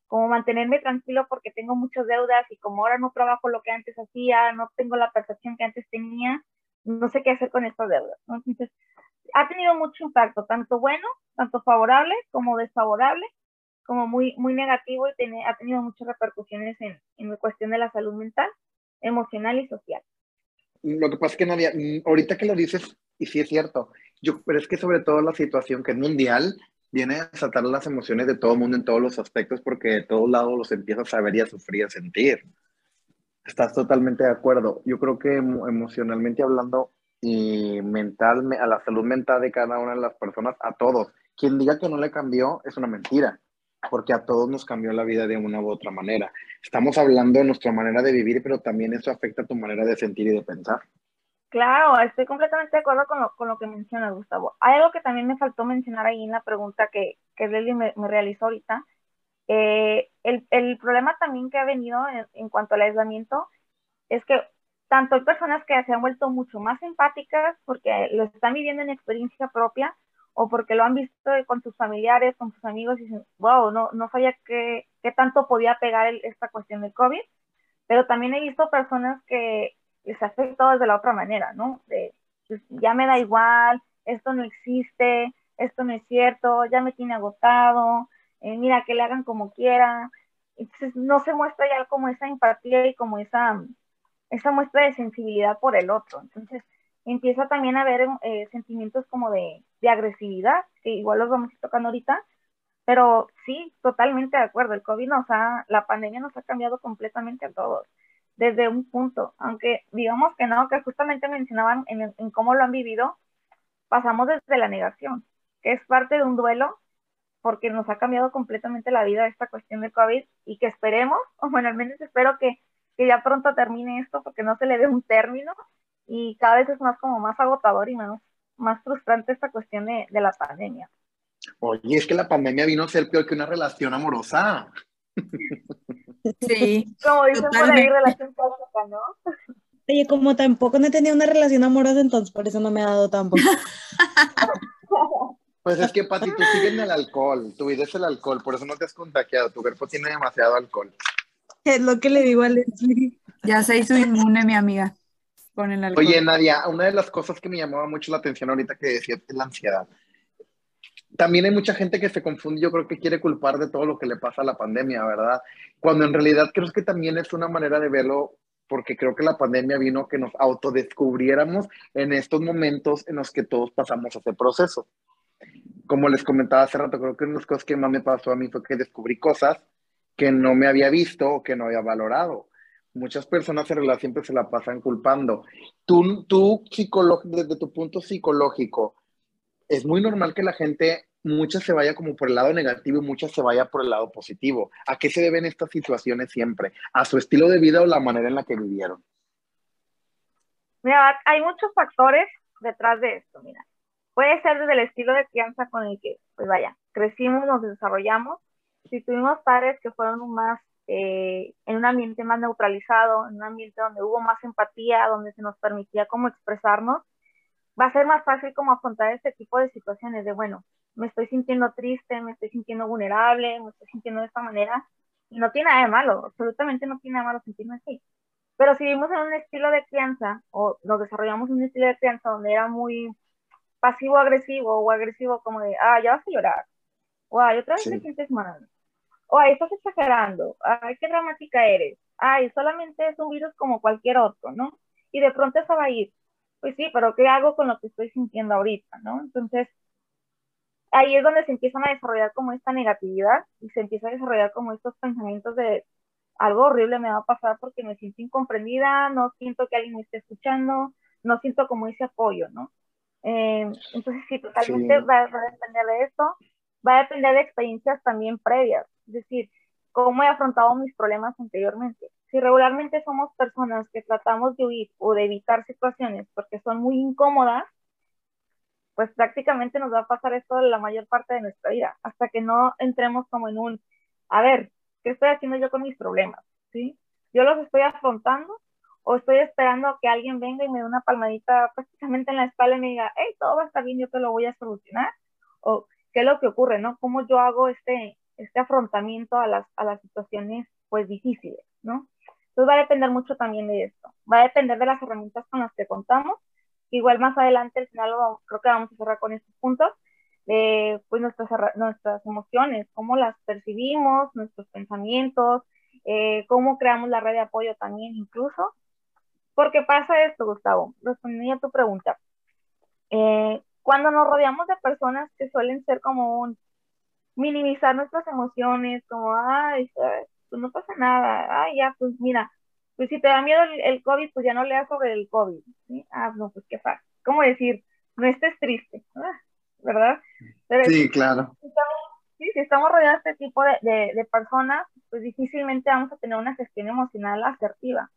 como mantenerme tranquilo porque tengo muchas deudas y como ahora no trabajo lo que antes hacía, no tengo la percepción que antes tenía, no sé qué hacer con estas deudas. Entonces, ha tenido mucho impacto, tanto bueno, tanto favorable como desfavorable, como muy, muy negativo y tiene, ha tenido muchas repercusiones en, en la cuestión de la salud mental, emocional y social. Lo que pasa es que Nadia, mm, ahorita que lo dices, y sí es cierto, yo, pero es que sobre todo la situación que es mundial viene a desatar las emociones de todo el mundo en todos los aspectos porque de todos lados los empiezas a ver y a sufrir a sentir. Estás totalmente de acuerdo. Yo creo que emocionalmente hablando y mental, a la salud mental de cada una de las personas, a todos. Quien diga que no le cambió es una mentira, porque a todos nos cambió la vida de una u otra manera. Estamos hablando de nuestra manera de vivir, pero también eso afecta a tu manera de sentir y de pensar. Claro, estoy completamente de acuerdo con lo, con lo que menciona Gustavo. Hay algo que también me faltó mencionar ahí en la pregunta que, que me, me realizó ahorita, eh, el, el, problema también que ha venido en, cuanto al aislamiento es que tanto hay personas que se han vuelto mucho más empáticas porque lo están viviendo en experiencia propia o porque lo han visto con sus familiares, con sus amigos y dicen, wow, no, no sabía qué, qué tanto podía pegar esta cuestión del COVID, pero también he visto personas que les ha afectado desde la otra manera, ¿no? De, pues, ya me da igual, esto no existe, esto no es cierto, ya me tiene agotado, eh, mira, que le hagan como quiera. Entonces no se muestra ya como esa empatía y como esa, esa muestra de sensibilidad por el otro. Entonces empieza también a haber eh, sentimientos como de, de, agresividad, que igual los vamos a ir tocando ahorita, pero sí, totalmente de acuerdo, el COVID nos ha, la pandemia nos ha cambiado completamente a todos, desde un punto, aunque digamos que no, que justamente mencionaban en, en cómo lo han vivido, pasamos desde la negación, que es parte de un duelo porque nos ha cambiado completamente la vida esta cuestión del COVID y que esperemos, [LAUGHS] o bueno, al menos espero que, que ya pronto termine esto porque no se le dé un término y cada vez es más como más agotador y más, más frustrante esta cuestión de, de la pandemia. Oye, es que la pandemia vino a ser peor que una relación amorosa. Sí. Como dicen por ahí, relación tóxica, ¿no? Oye, como tampoco no he tenido una relación amorosa, entonces por eso no me ha dado tampoco. [LAUGHS] Pues es que, Pati, tú sigues en el alcohol, tu vida es el alcohol, por eso no te has contagiado, tu cuerpo tiene demasiado alcohol. Es lo que le digo a Leslie. Ya se hizo inmune, mi amiga, con el alcohol. Oye, Nadia, una de las cosas que me llamaba mucho la atención ahorita que decías es la ansiedad. también hay mucha gente que se confunde, yo creo que quiere culpar de todo lo que le pasa a la pandemia, ¿verdad? Cuando en realidad creo que también es una manera de verlo, porque creo que la pandemia vino a que nos autodescubriéramos en estos momentos en los que todos pasamos ese proceso. Como les comentaba hace rato, creo que una de las cosas que más me pasó a mí fue que descubrí cosas que no me había visto o que no había valorado. Muchas personas en realidad siempre se la pasan culpando. Tú, tú desde tu punto psicológico, es muy normal que la gente, muchas se vaya como por el lado negativo y muchas se vaya por el lado positivo. ¿A qué se deben estas situaciones siempre? ¿A su estilo de vida o la manera en la que vivieron? Mira, hay muchos factores detrás de esto, mira. Puede ser desde el estilo de crianza con el que, pues vaya, crecimos, nos desarrollamos. Si tuvimos padres que fueron más eh, en un ambiente más neutralizado, en un ambiente donde hubo más empatía, donde se nos permitía como expresarnos, va a ser más fácil como afrontar este tipo de situaciones de, bueno, me estoy sintiendo triste, me estoy sintiendo vulnerable, me estoy sintiendo de esta manera, y no tiene nada de malo, absolutamente no tiene nada de malo sentirme así. Pero si vivimos en un estilo de crianza, o nos desarrollamos en un estilo de crianza donde era muy pasivo-agresivo o agresivo como de, ah, ya vas a llorar, o ay, otra vez te sientes mal, o ay, estás exagerando, ay, qué dramática eres, ay, solamente es un virus como cualquier otro, ¿no? Y de pronto eso va a ir pues sí, pero ¿qué hago con lo que estoy sintiendo ahorita, no? Entonces, ahí es donde se empiezan a desarrollar como esta negatividad y se empieza a desarrollar como estos pensamientos de algo horrible me va a pasar porque me siento incomprendida, no siento que alguien me esté escuchando, no siento como ese apoyo, ¿no? Eh, entonces, sí, totalmente Va, va, a depender de esto, va a depender de experiencias también previas, es decir, cómo he afrontado mis problemas anteriormente si regularmente somos personas que tratamos de huir o de evitar situaciones porque son muy incómodas, pues prácticamente nos va a pasar esto la mayor parte de nuestra vida, hasta que no entremos como en un, a ver, ¿qué estoy haciendo yo con mis problemas? ¿Sí? ¿Yo los estoy afrontando o estoy esperando que alguien venga y me dé una palmadita prácticamente en la espalda y me diga, hey, todo va a estar bien, yo te lo voy a solucionar? ¿O qué es lo que ocurre, no? ¿Cómo yo hago este, este afrontamiento a las, a las situaciones, pues, difíciles, ¿no? Entonces va a depender mucho también de esto. Va a depender de las herramientas con las que contamos. Igual más adelante, al final, creo que vamos a cerrar con estos puntos, pues nuestras, nuestras emociones, cómo las percibimos, nuestros pensamientos, eh, cómo creamos la red de apoyo también incluso. Porque pasa esto, Gustavo, respondiendo a tu pregunta. Eh, cuando nos rodeamos de personas que suelen ser como un minimizar nuestras emociones, como, ay, pues no pasa nada, ay, ya, pues mira, pues si te da miedo el, COVID, pues ya no leas sobre el COVID, ¿sí? Ah, no, pues qué fácil. ¿Cómo decir? No estés triste, ah, ¿verdad? sí, claro. sí, si estamos rodeados de este tipo de, de, personas, pues difícilmente vamos a tener una gestión emocional asertiva.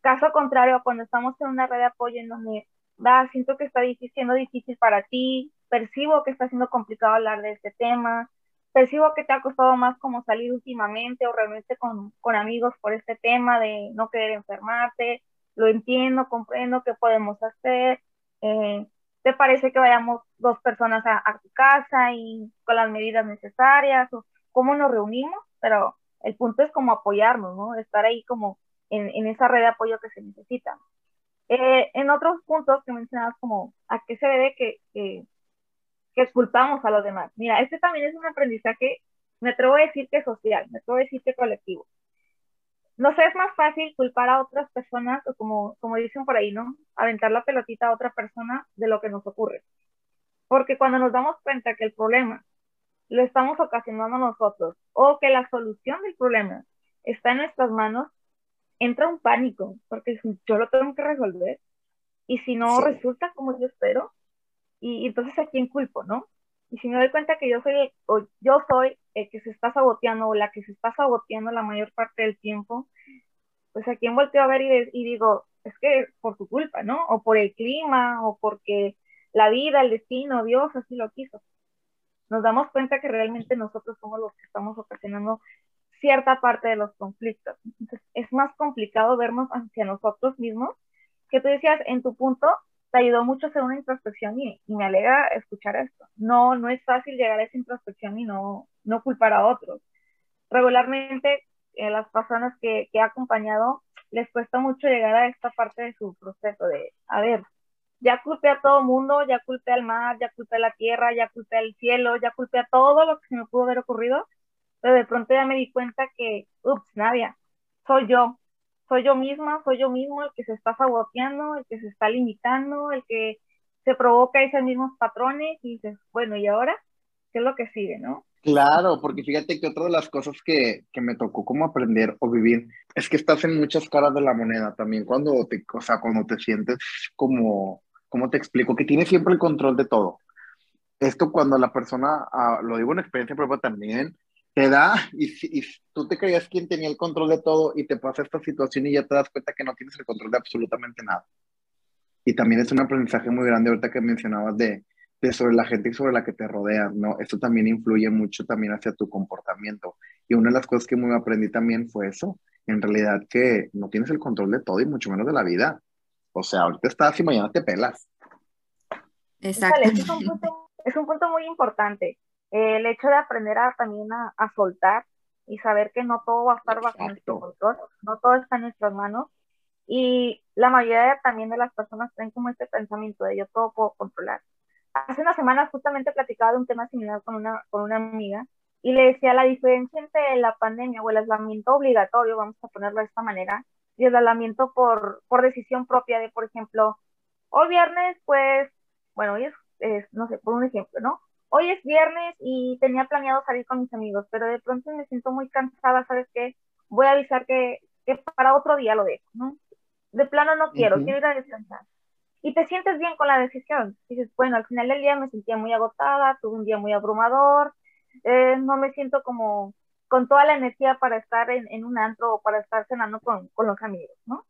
Caso contrario, cuando estamos en una red de apoyo en donde, va, siento que está siendo difícil para ti, percibo que está siendo complicado hablar de este tema, percibo que te ha costado más como salir últimamente o realmente con, con amigos por este tema de no querer enfermarte, lo entiendo, comprendo qué podemos hacer, eh, ¿te parece que vayamos dos personas a, a, tu casa y con las medidas necesarias o cómo nos reunimos? Pero el punto es como apoyarnos, ¿no? Estar ahí como en, en esa red de apoyo que se necesita. Eh, en otros puntos que mencionabas como a qué se debe que, que que culpamos a los demás. Mira, este también es un aprendizaje, me atrevo a decir que social, me atrevo a decir que colectivo. No sé, es más fácil culpar a otras personas, o como, como dicen por ahí, ¿no? Aventar la pelotita a otra persona de lo que nos ocurre. Porque cuando nos damos cuenta que el problema lo estamos ocasionando nosotros, o que la solución del problema está en nuestras manos, entra un pánico, porque yo lo tengo que resolver, y si no resulta como yo espero, y, entonces a quién culpo, ¿no? Y si me doy cuenta que yo soy, el, o yo soy el que se está saboteando o la que se está saboteando la mayor parte del tiempo, pues a quién volteo a ver y, y digo, es que por tu culpa, ¿no? O por el clima, o porque la vida, el destino, Dios así lo quiso. Nos damos cuenta que realmente nosotros somos los que estamos ocasionando cierta parte de los conflictos. Entonces, es más complicado vernos hacia nosotros mismos, que tú decías en tu punto, te ayudó mucho hacer una introspección y, me alegra escuchar esto. No, no es fácil llegar a esa introspección y no, no culpar a otros. Regularmente, eh, las personas que, que he acompañado les cuesta mucho llegar a esta parte de su proceso de, a ver, ya culpé a todo mundo, ya culpé al mar, ya culpé a la tierra, ya culpé al cielo, ya culpé a todo lo que se me pudo haber ocurrido, pero de pronto ya me di cuenta que, ups, Nadia, soy yo, soy yo misma, soy yo mismo el que se está saboteando, el que se está limitando, el que se provoca esos mismos patrones y dices, bueno, ¿y ahora qué es lo que sigue, no? Claro, porque fíjate que otra de las cosas que, que, me tocó como aprender o vivir es que estás en muchas caras de la moneda también cuando te, o sea, cuando te sientes como, ¿cómo te explico? Que tienes siempre el control de todo. Esto cuando la persona, ah, lo digo en experiencia propia también, te da y, y, tú te creías quien tenía el control de todo y te pasa esta situación y ya te das cuenta que no tienes el control de absolutamente nada. Y también es un aprendizaje muy grande ahorita que mencionabas de, de sobre la gente y sobre la que te rodeas, ¿no? Esto también influye mucho también hacia tu comportamiento. Y una de las cosas que muy aprendí también fue eso, en realidad que no tienes el control de todo y mucho menos de la vida. O sea, ahorita estás y mañana te pelas. Exacto. Es un, punto, es un punto muy importante. El hecho de aprender a, también a, a, soltar y saber que no todo va a estar bajo nuestro control, no todo está en nuestras manos. Y la mayoría también de las personas tienen como este pensamiento de yo todo puedo controlar hace unas semanas justamente platicaba de un tema similar con una, con una amiga y le decía la diferencia entre la pandemia o el aislamiento obligatorio, vamos a ponerlo de esta manera, y el aislamiento por, por decisión propia de, por ejemplo, hoy viernes, pues, bueno, hoy es, no sé, por un ejemplo, ¿no? Hoy es viernes y tenía planeado salir con mis amigos, pero de pronto me siento muy cansada, ¿sabes qué? Voy a avisar que, que para otro día lo dejo, ¿no? De plano no quiero, quiero ir a descansar y te sientes bien con la decisión. Dices, bueno, al final del día me sentía muy agotada, tuve un día muy abrumador, eh, no me siento como con toda la energía para estar en, en un antro o para estar cenando con, con, los amigos, ¿no?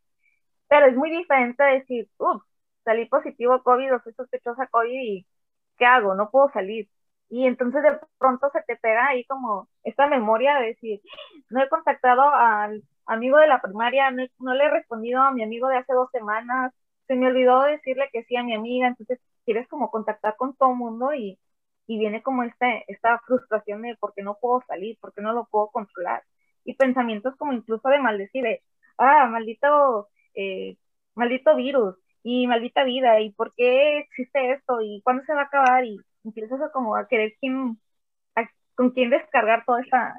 Pero es muy diferente decir, uff, salí positivo COVID o soy sospechosa COVID y ¿qué hago? No puedo salir. Y entonces de pronto se te pega ahí como esta memoria de decir, no he contactado al amigo de la primaria, no, no le he respondido a mi amigo de hace dos semanas, se me olvidó decirle que sí a mi amiga, entonces quieres como contactar con todo el mundo y, y viene como este, esta frustración de por qué no puedo salir, por qué no lo puedo controlar. Y pensamientos como incluso de maldecir, de, ah, maldito, eh, maldito virus y maldita vida, y por qué existe esto y cuándo se va a acabar y empiezas a como a querer quién, con quién descargar toda esta,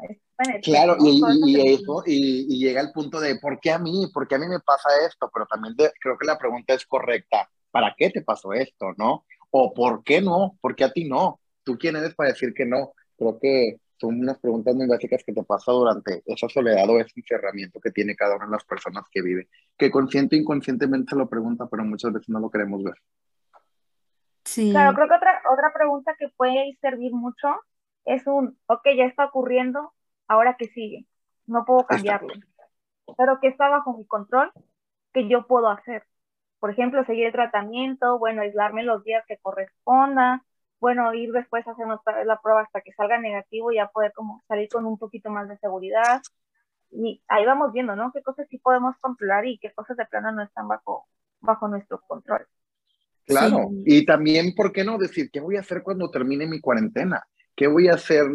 Claro, y, y, eso, y, llega el punto de, ¿por qué a mí? ¿Por qué a mí me pasa esto? Pero también creo que la pregunta es correcta. ¿Para qué te pasó esto, no? O ¿por qué no? ¿Por qué a ti no? ¿Tú quién eres para decir que no? Creo que son unas preguntas muy básicas que te pasa durante esa soledad o ese encerramiento que tiene cada una de las personas que vive, que consciente e inconscientemente se lo pregunta, pero muchas veces no lo queremos ver. Sí. Claro, creo que otra, otra pregunta que puede servir mucho es un, ok, ya está ocurriendo, ahora que sigue, no puedo cambiarlo, pero que está bajo mi control, que yo puedo hacer. Por ejemplo, seguir el tratamiento, bueno, aislarme los días que corresponda, bueno, ir después a hacer la prueba hasta que salga negativo y ya poder como salir con un poquito más de seguridad. Y ahí vamos viendo, ¿no? Qué cosas sí podemos controlar y qué cosas de plano no están bajo, bajo nuestro control. Claro, y también, ¿por qué no decir qué voy a hacer cuando termine mi cuarentena? ¿Qué voy a hacer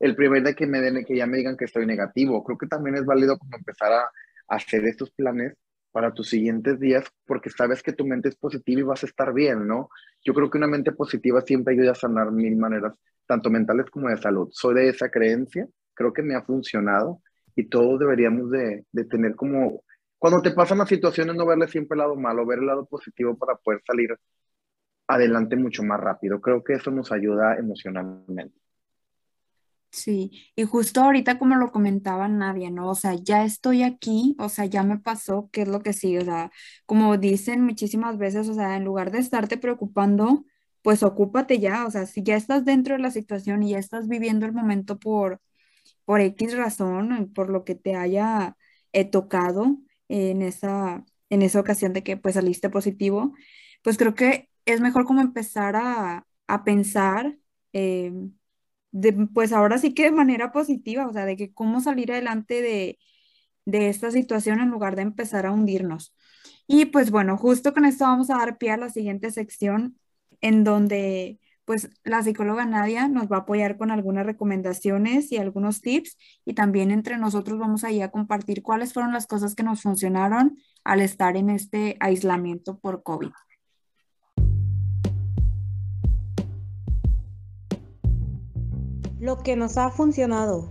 el primer día que me den, que ya me digan que estoy negativo. Creo que también es válido como empezar a, hacer estos planes para tus siguientes días, porque sabes que tu mente es positiva y vas a estar bien, ¿no? Yo creo que una mente positiva siempre ayuda a sanar mil maneras, tanto mentales como de salud. Soy de esa creencia, creo que me ha funcionado y todos deberíamos de, de tener como, cuando te pasan las situaciones, no verle siempre el lado malo, ver el lado positivo para poder salir adelante mucho más rápido. Creo que eso nos ayuda emocionalmente. Sí, y justo ahorita como lo comentaba Nadia, ¿no? O sea, ya estoy aquí, o sea, ya me pasó, ¿qué es lo que sigue? O sea, como dicen muchísimas veces, o sea, en lugar de estarte preocupando, pues ocúpate ya, o sea, si ya estás dentro de la situación y ya estás viviendo el momento por, por X razón, por lo que te haya eh, tocado en esa, en esa ocasión de que pues saliste positivo, pues creo que es mejor como empezar a, a pensar. Eh, pues ahora sí que de manera positiva, o sea, de que cómo salir adelante de, de esta situación en lugar de empezar a hundirnos. Y pues bueno, justo con esto vamos a dar pie a la siguiente sección en donde pues la psicóloga Nadia nos va a apoyar con algunas recomendaciones y algunos tips y también entre nosotros vamos a ir a compartir cuáles fueron las cosas que nos funcionaron al estar en este aislamiento por COVID. Lo que nos ha funcionado.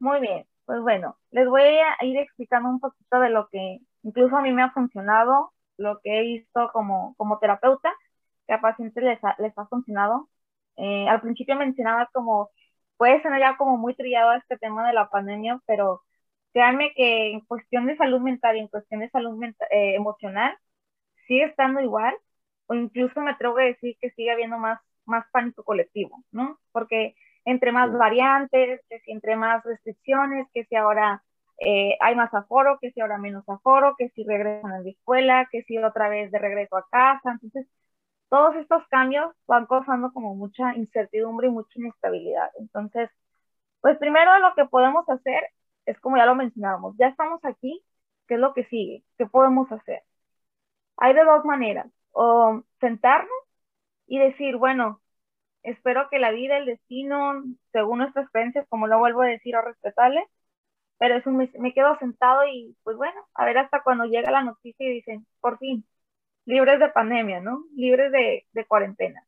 Muy bien, pues bueno, les voy a ir explicando un poquito de lo que incluso a mí me ha funcionado, lo que he visto como, como terapeuta, que a pacientes les ha, les ha funcionado. Eh, al principio mencionaba como, puede ser ya como muy trillado este tema de la pandemia, pero créanme que en cuestión de salud mental y en cuestión de salud eh, emocional, sigue estando igual, o incluso me atrevo a decir que sigue habiendo más, más pánico colectivo, ¿no? Porque entre más variantes, que si entre más restricciones, que si ahora eh, hay más aforo, que si ahora menos aforo, que si regresan a la escuela, que si otra vez de regreso a casa. Entonces, todos estos cambios van causando como mucha incertidumbre y mucha inestabilidad. Entonces, pues primero lo que podemos hacer es como ya lo mencionábamos, ya estamos aquí, ¿qué es lo que sigue? ¿Qué podemos hacer? Hay de dos maneras, o sentarnos y decir, bueno, espero que la vida, el destino, según nuestras creencias, como lo vuelvo a decir, o respetarle, pero eso me, me, quedo sentado y pues bueno, a ver hasta cuando llega la noticia y dicen, por fin, libres de pandemia, ¿no? Libres de, de cuarentena.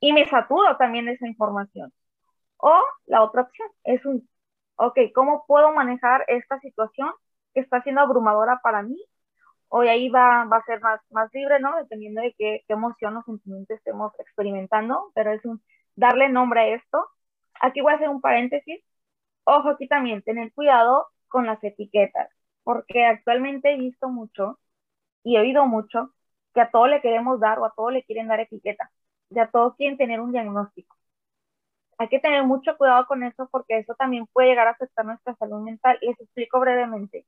Y me saturo también esa información. O la otra opción es un, ok, ¿cómo puedo manejar esta situación que está siendo abrumadora para mí? Hoy ahí va, va a ser más, más libre, ¿no? Dependiendo de qué, qué emoción o sentimiento estemos experimentando, pero es darle nombre a esto. Aquí voy a hacer un paréntesis. Ojo, aquí también, tener cuidado con las etiquetas, porque actualmente he visto mucho y he oído mucho que a todo le queremos dar o a todo le quieren dar etiqueta, de a todos quieren tener un diagnóstico. Hay que tener mucho cuidado con eso porque eso también puede llegar a afectar nuestra salud mental. Les explico brevemente.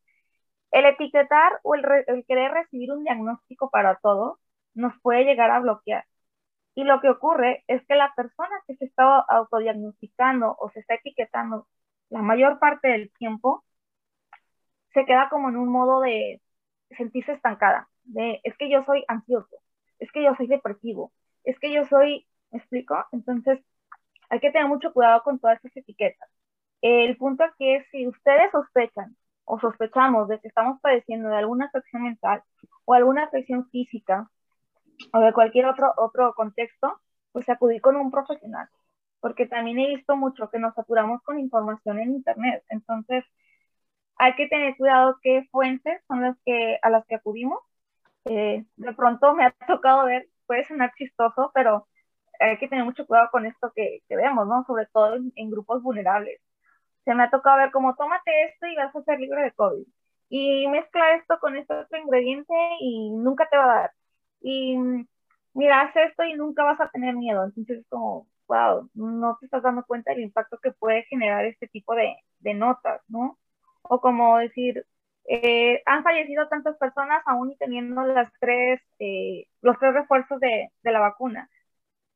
El etiquetar o el, querer recibir un diagnóstico para todo nos puede llegar a bloquear. Y lo que ocurre es que la persona que se está autodiagnosticando o se está etiquetando la mayor parte del tiempo se queda como en un modo de sentirse estancada, de es que yo soy ansioso, es que yo soy depresivo, es que yo soy, ¿me explico? Entonces, hay que tener mucho cuidado con todas esas etiquetas. El punto aquí es si ustedes sospechan o sospechamos de que estamos padeciendo de alguna afección mental o alguna afección física o de cualquier otro, otro contexto, pues acudir con un profesional. Porque también he visto mucho que nos saturamos con información en Internet. Entonces, hay que tener cuidado qué fuentes son las que, a las que acudimos. Eh, de pronto me ha tocado ver, puede sonar chistoso, pero hay que tener mucho cuidado con esto que, que vemos, ¿no? Sobre todo en, grupos vulnerables. Se me ha tocado ver como, tómate esto y vas a ser libre de COVID. Y mezcla esto con este otro ingrediente y nunca te va a dar. Y mira, haz esto y nunca vas a tener miedo. Entonces es como, wow, no te estás dando cuenta del impacto que puede generar este tipo de, notas, ¿no? O como decir, eh, han fallecido tantas personas aún y teniendo las tres, eh, los tres refuerzos de, de la vacuna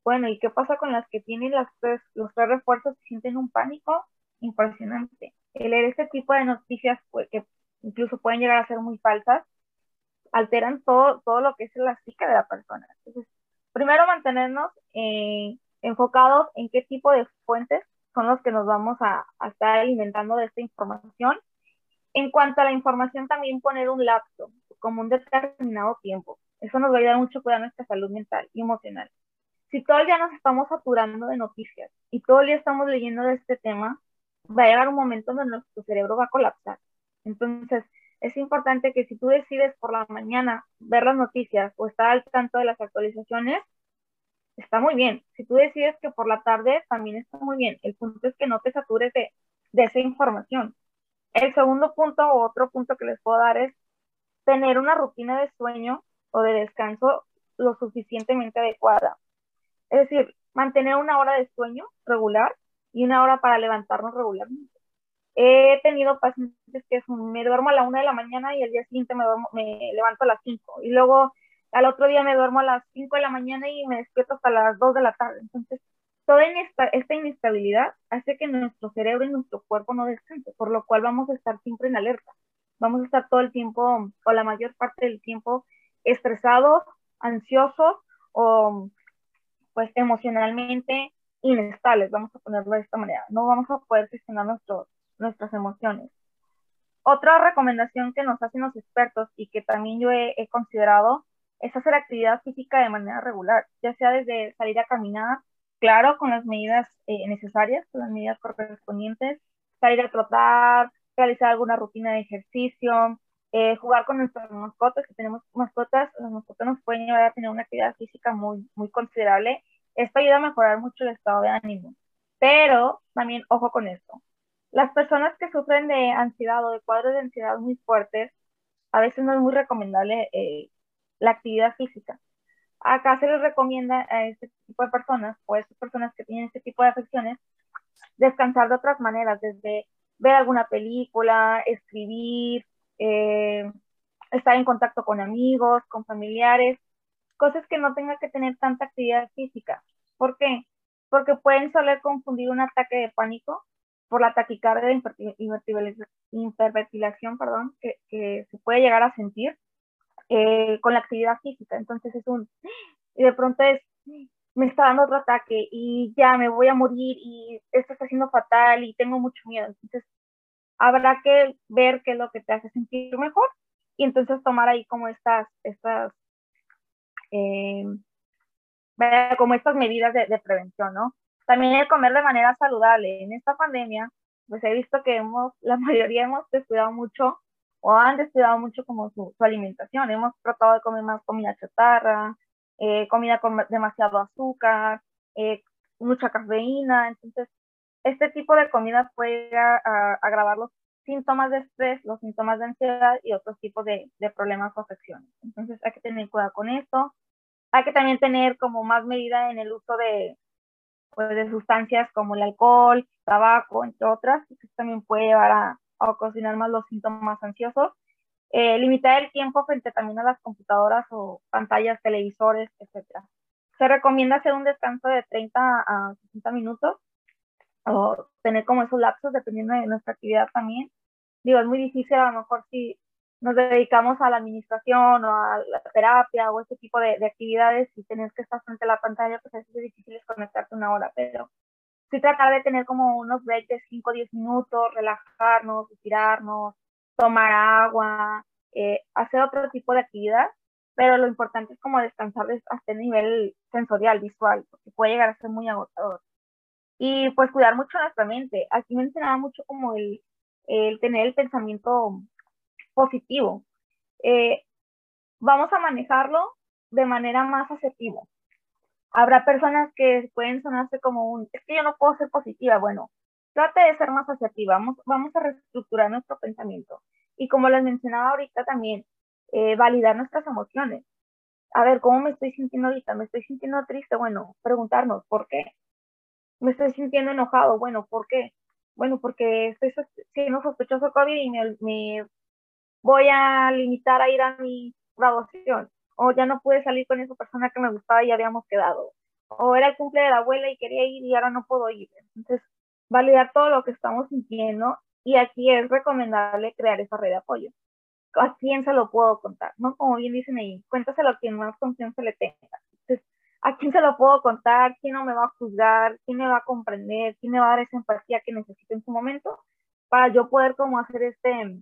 bueno, ¿y qué pasa con las que tienen las tres, los tres refuerzos y sienten un pánico impresionante? El leer este tipo de noticias, pues, que incluso pueden llegar a ser muy falsas, alteran todo, todo lo que es la psique de la persona. Entonces, primero mantenernos eh, enfocados en qué tipo de fuentes son los que nos vamos a, a, estar alimentando de esta información. En cuanto a la información, también poner un lapso, como un determinado tiempo. Eso nos va a ayudar mucho a cuidar nuestra salud mental y emocional si todo el día nos estamos saturando de noticias y todo el día estamos leyendo de este tema, va a llegar un momento donde nuestro cerebro va a colapsar. Entonces, es importante que si tú decides por la mañana ver las noticias o estar al tanto de las actualizaciones, está muy bien. Si tú decides que por la tarde, también está muy bien. El punto es que no te satures de, de esa información. El segundo punto o otro punto que les puedo dar es tener una rutina de sueño o de descanso lo suficientemente adecuada. Es decir, mantener una hora de sueño regular y una hora para levantarnos regularmente. He tenido pacientes que me duermo a la una de la mañana y al día siguiente me, me levanto a las cinco. Y luego al otro día me duermo a las cinco de la mañana y me despierto hasta las dos de la tarde. Entonces, toda esta, esta inestabilidad hace que nuestro cerebro y nuestro cuerpo no descansen, por lo cual vamos a estar siempre en alerta. Vamos a estar todo el tiempo, o la mayor parte del tiempo, estresados, ansiosos o pues emocionalmente inestables, vamos a ponerlo de esta manera. No vamos a poder gestionar nuestros, nuestras emociones. Otra recomendación que nos hacen los expertos y que también yo he, considerado es hacer actividad física de manera regular, ya sea desde salir a caminar, claro, con las medidas eh, necesarias, con las medidas correspondientes, salir a trotar, realizar alguna rutina de ejercicio, eh, jugar con nuestras mascotas, que tenemos mascotas, las mascotas nos pueden llevar a tener una actividad física muy, muy considerable. Esto ayuda a mejorar mucho el estado de ánimo. Pero también, ojo con esto, las personas que sufren de ansiedad o de cuadros de ansiedad muy fuertes, a veces no es muy recomendable eh, la actividad física. Acá se les recomienda a este tipo de personas o a estas personas que tienen este tipo de afecciones descansar de otras maneras, desde ver alguna película, escribir, eh, estar en contacto con amigos, con familiares, cosas que no tengan que tener tanta actividad física. ¿Por qué? Porque pueden soler confundir un ataque de pánico por la taquicardia de hiperventilación, perdón, que, que, se puede llegar a sentir eh, con la actividad física. Entonces es un, y de pronto es, me está dando otro ataque y ya me voy a morir y esto está siendo fatal y tengo mucho miedo. Entonces habrá que ver qué es lo que te hace sentir mejor y entonces tomar ahí como estas, estas, eh, como estas medidas de, prevención, ¿no? También el comer de manera saludable. En esta pandemia, pues he visto que hemos, [LAUGHS] la mayoría hemos descuidado mucho o han descuidado mucho como su, su alimentación. Hemos tratado de comer más comida chatarra, eh, comida con demasiado azúcar, eh, mucha cafeína. Entonces, este tipo de comida puede agravar los síntomas de estrés, los síntomas de ansiedad y otros tipos de, de, problemas o afecciones. Entonces hay que tener cuidado con esto. Hay que también tener como más medida en el uso de, pues, de sustancias como el alcohol, tabaco, entre otras, que también puede llevar a, a ocasionar más los síntomas ansiosos. Eh, limitar el tiempo frente también a las computadoras o pantallas, televisores, etc. Se recomienda hacer un descanso de 30 a 60 minutos o tener como esos lapsos dependiendo de nuestra actividad también. Digo, es muy difícil a lo mejor si nos dedicamos a la administración o a la terapia o ese tipo de, de actividades y tienes que estar frente a la pantalla, pues es difícil desconectarte una hora, pero sí tratar de tener como unos breaks de 5 o 10 minutos, relajarnos, estirarnos, tomar agua, eh, hacer otro tipo de actividad, pero lo importante es como descansar hasta el nivel sensorial, visual, porque puede llegar a ser muy agotador. Y pues cuidar mucho nuestra mente. Aquí mencionaba mucho como el, el tener el pensamiento positivo. Eh, vamos a manejarlo de manera más asertiva. Habrá personas que pueden sonarse como un, es que yo no puedo ser positiva. Bueno, trate de ser más asertiva. Vamos, vamos a reestructurar nuestro pensamiento. Y como les mencionaba ahorita también, eh, validar nuestras emociones. A ver, ¿cómo me estoy sintiendo ahorita? ¿Me estoy sintiendo triste? Bueno, preguntarnos, ¿por qué? ¿Me estoy sintiendo enojado? Bueno, ¿por qué? Bueno, porque estoy siendo sospechoso COVID y me, voy a limitar a ir a mi graduación. O ya no pude salir con esa persona que me gustaba y habíamos quedado. O era el cumple de la abuela y quería ir y ahora no puedo ir. Entonces, validar todo lo que estamos sintiendo y aquí es recomendable crear esa red de apoyo. ¿A quién se lo puedo contar? ¿No? Como bien dicen ahí, cuéntaselo a quien más confianza le tenga. Entonces, ¿a quién se lo puedo contar? ¿Quién no me va a juzgar? ¿Quién me va a comprender? ¿Quién me va a dar esa empatía que necesito en su momento? Para yo poder como hacer este,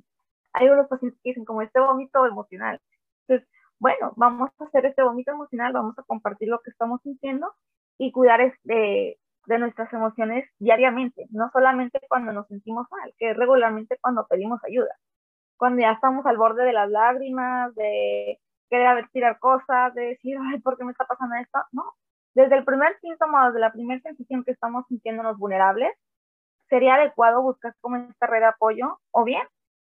hay unos pacientes que dicen como este vómito emocional. Entonces, bueno, vamos a hacer este vómito emocional, vamos a compartir lo que estamos sintiendo y cuidar este, de nuestras emociones diariamente, no solamente cuando nos sentimos mal, que es regularmente cuando pedimos ayuda, cuando ya estamos al borde de las lágrimas, de querer tirar cosas, de decir, ay, ¿por qué me está pasando esto? No, desde el primer síntoma, desde la primera sensación que estamos sintiéndonos vulnerables, sería adecuado buscar como esta red de apoyo o bien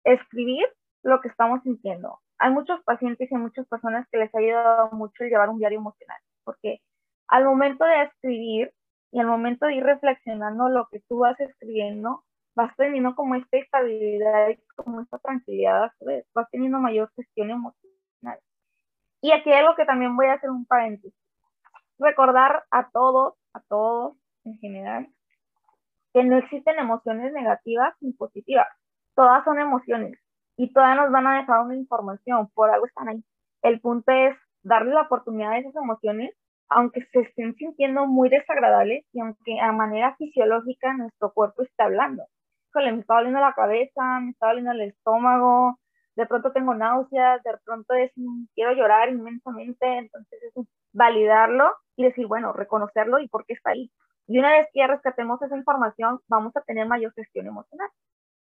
escribir lo que estamos sintiendo. Hay muchos pacientes y muchas personas que les ha ayudado mucho el llevar un diario emocional, porque al momento de escribir y al momento de ir reflexionando lo que tú vas escribiendo, vas teniendo como esta estabilidad y como esta tranquilidad, vas teniendo mayor gestión emocional. Y aquí hay algo que también voy a hacer un paréntesis. Recordar a todos, a todos en general, que no existen emociones negativas ni positivas. Todas son emociones y todas nos van a dejar una información, por algo están ahí. El punto es darle la oportunidad a esas emociones aunque se estén sintiendo muy desagradables y aunque a manera fisiológica nuestro cuerpo está hablando. Híjole, me está doliendo la cabeza, me está doliendo el estómago, de pronto tengo náuseas, de pronto es, quiero llorar inmensamente, entonces es validarlo y decir, bueno, reconocerlo y por qué está ahí. Y una vez que ya rescatemos esa información, vamos a tener mayor gestión emocional.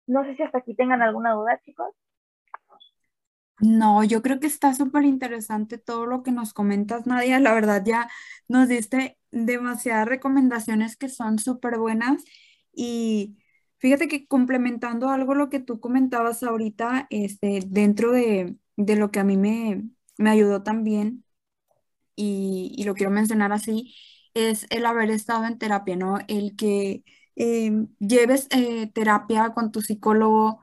No sé si hasta aquí tengan alguna duda, chicos. No, yo creo que está súper interesante todo lo que nos comentas, Nadia. La verdad, ya nos diste demasiadas recomendaciones que son súper buenas. Y fíjate que complementando algo lo que tú comentabas ahorita, este, dentro de, lo que a mí me, me ayudó también, y, lo quiero mencionar así, es el haber estado en terapia, ¿no? El que em, lleves eh, terapia con tu psicólogo,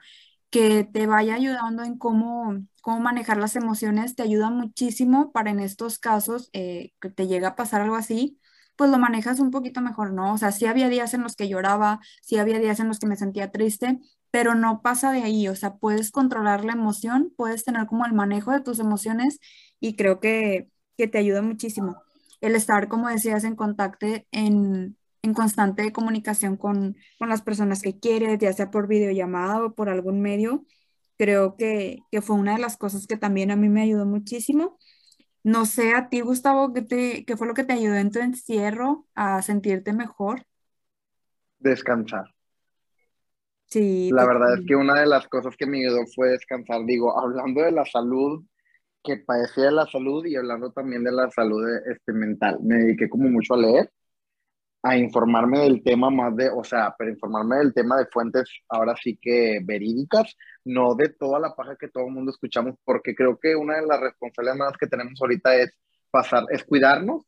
que te vaya ayudando en cómo, cómo manejar las emociones, te ayuda muchísimo para en estos casos eh, que te llega a pasar algo así, pues lo manejas un poquito mejor, ¿no? O sea, sí había días en los que lloraba, sí había días en los que me sentía triste, pero no pasa de ahí, o sea, puedes controlar la emoción, puedes tener como el manejo de tus emociones y creo que, que te ayuda muchísimo. El estar, como decías, en contacto, en, en constante comunicación con, con, las personas que quieres, ya sea por videollamada o por algún medio, creo que, que, fue una de las cosas que también a mí me ayudó muchísimo. No sé, a ti, Gustavo, ¿qué, te, qué fue lo que te ayudó en tu encierro a sentirte mejor? Descansar. Sí. La verdad es que una de las cosas que me ayudó fue descansar. Digo, hablando de la salud, que padecía de la salud y hablando también de la salud este, mental, me dediqué como mucho a leer a informarme del tema más de, o sea, pero informarme del tema de fuentes ahora sí que verídicas, no de toda la paja que todo el mundo escuchamos, porque creo que una de las responsabilidades más que tenemos ahorita es pasar, es cuidarnos.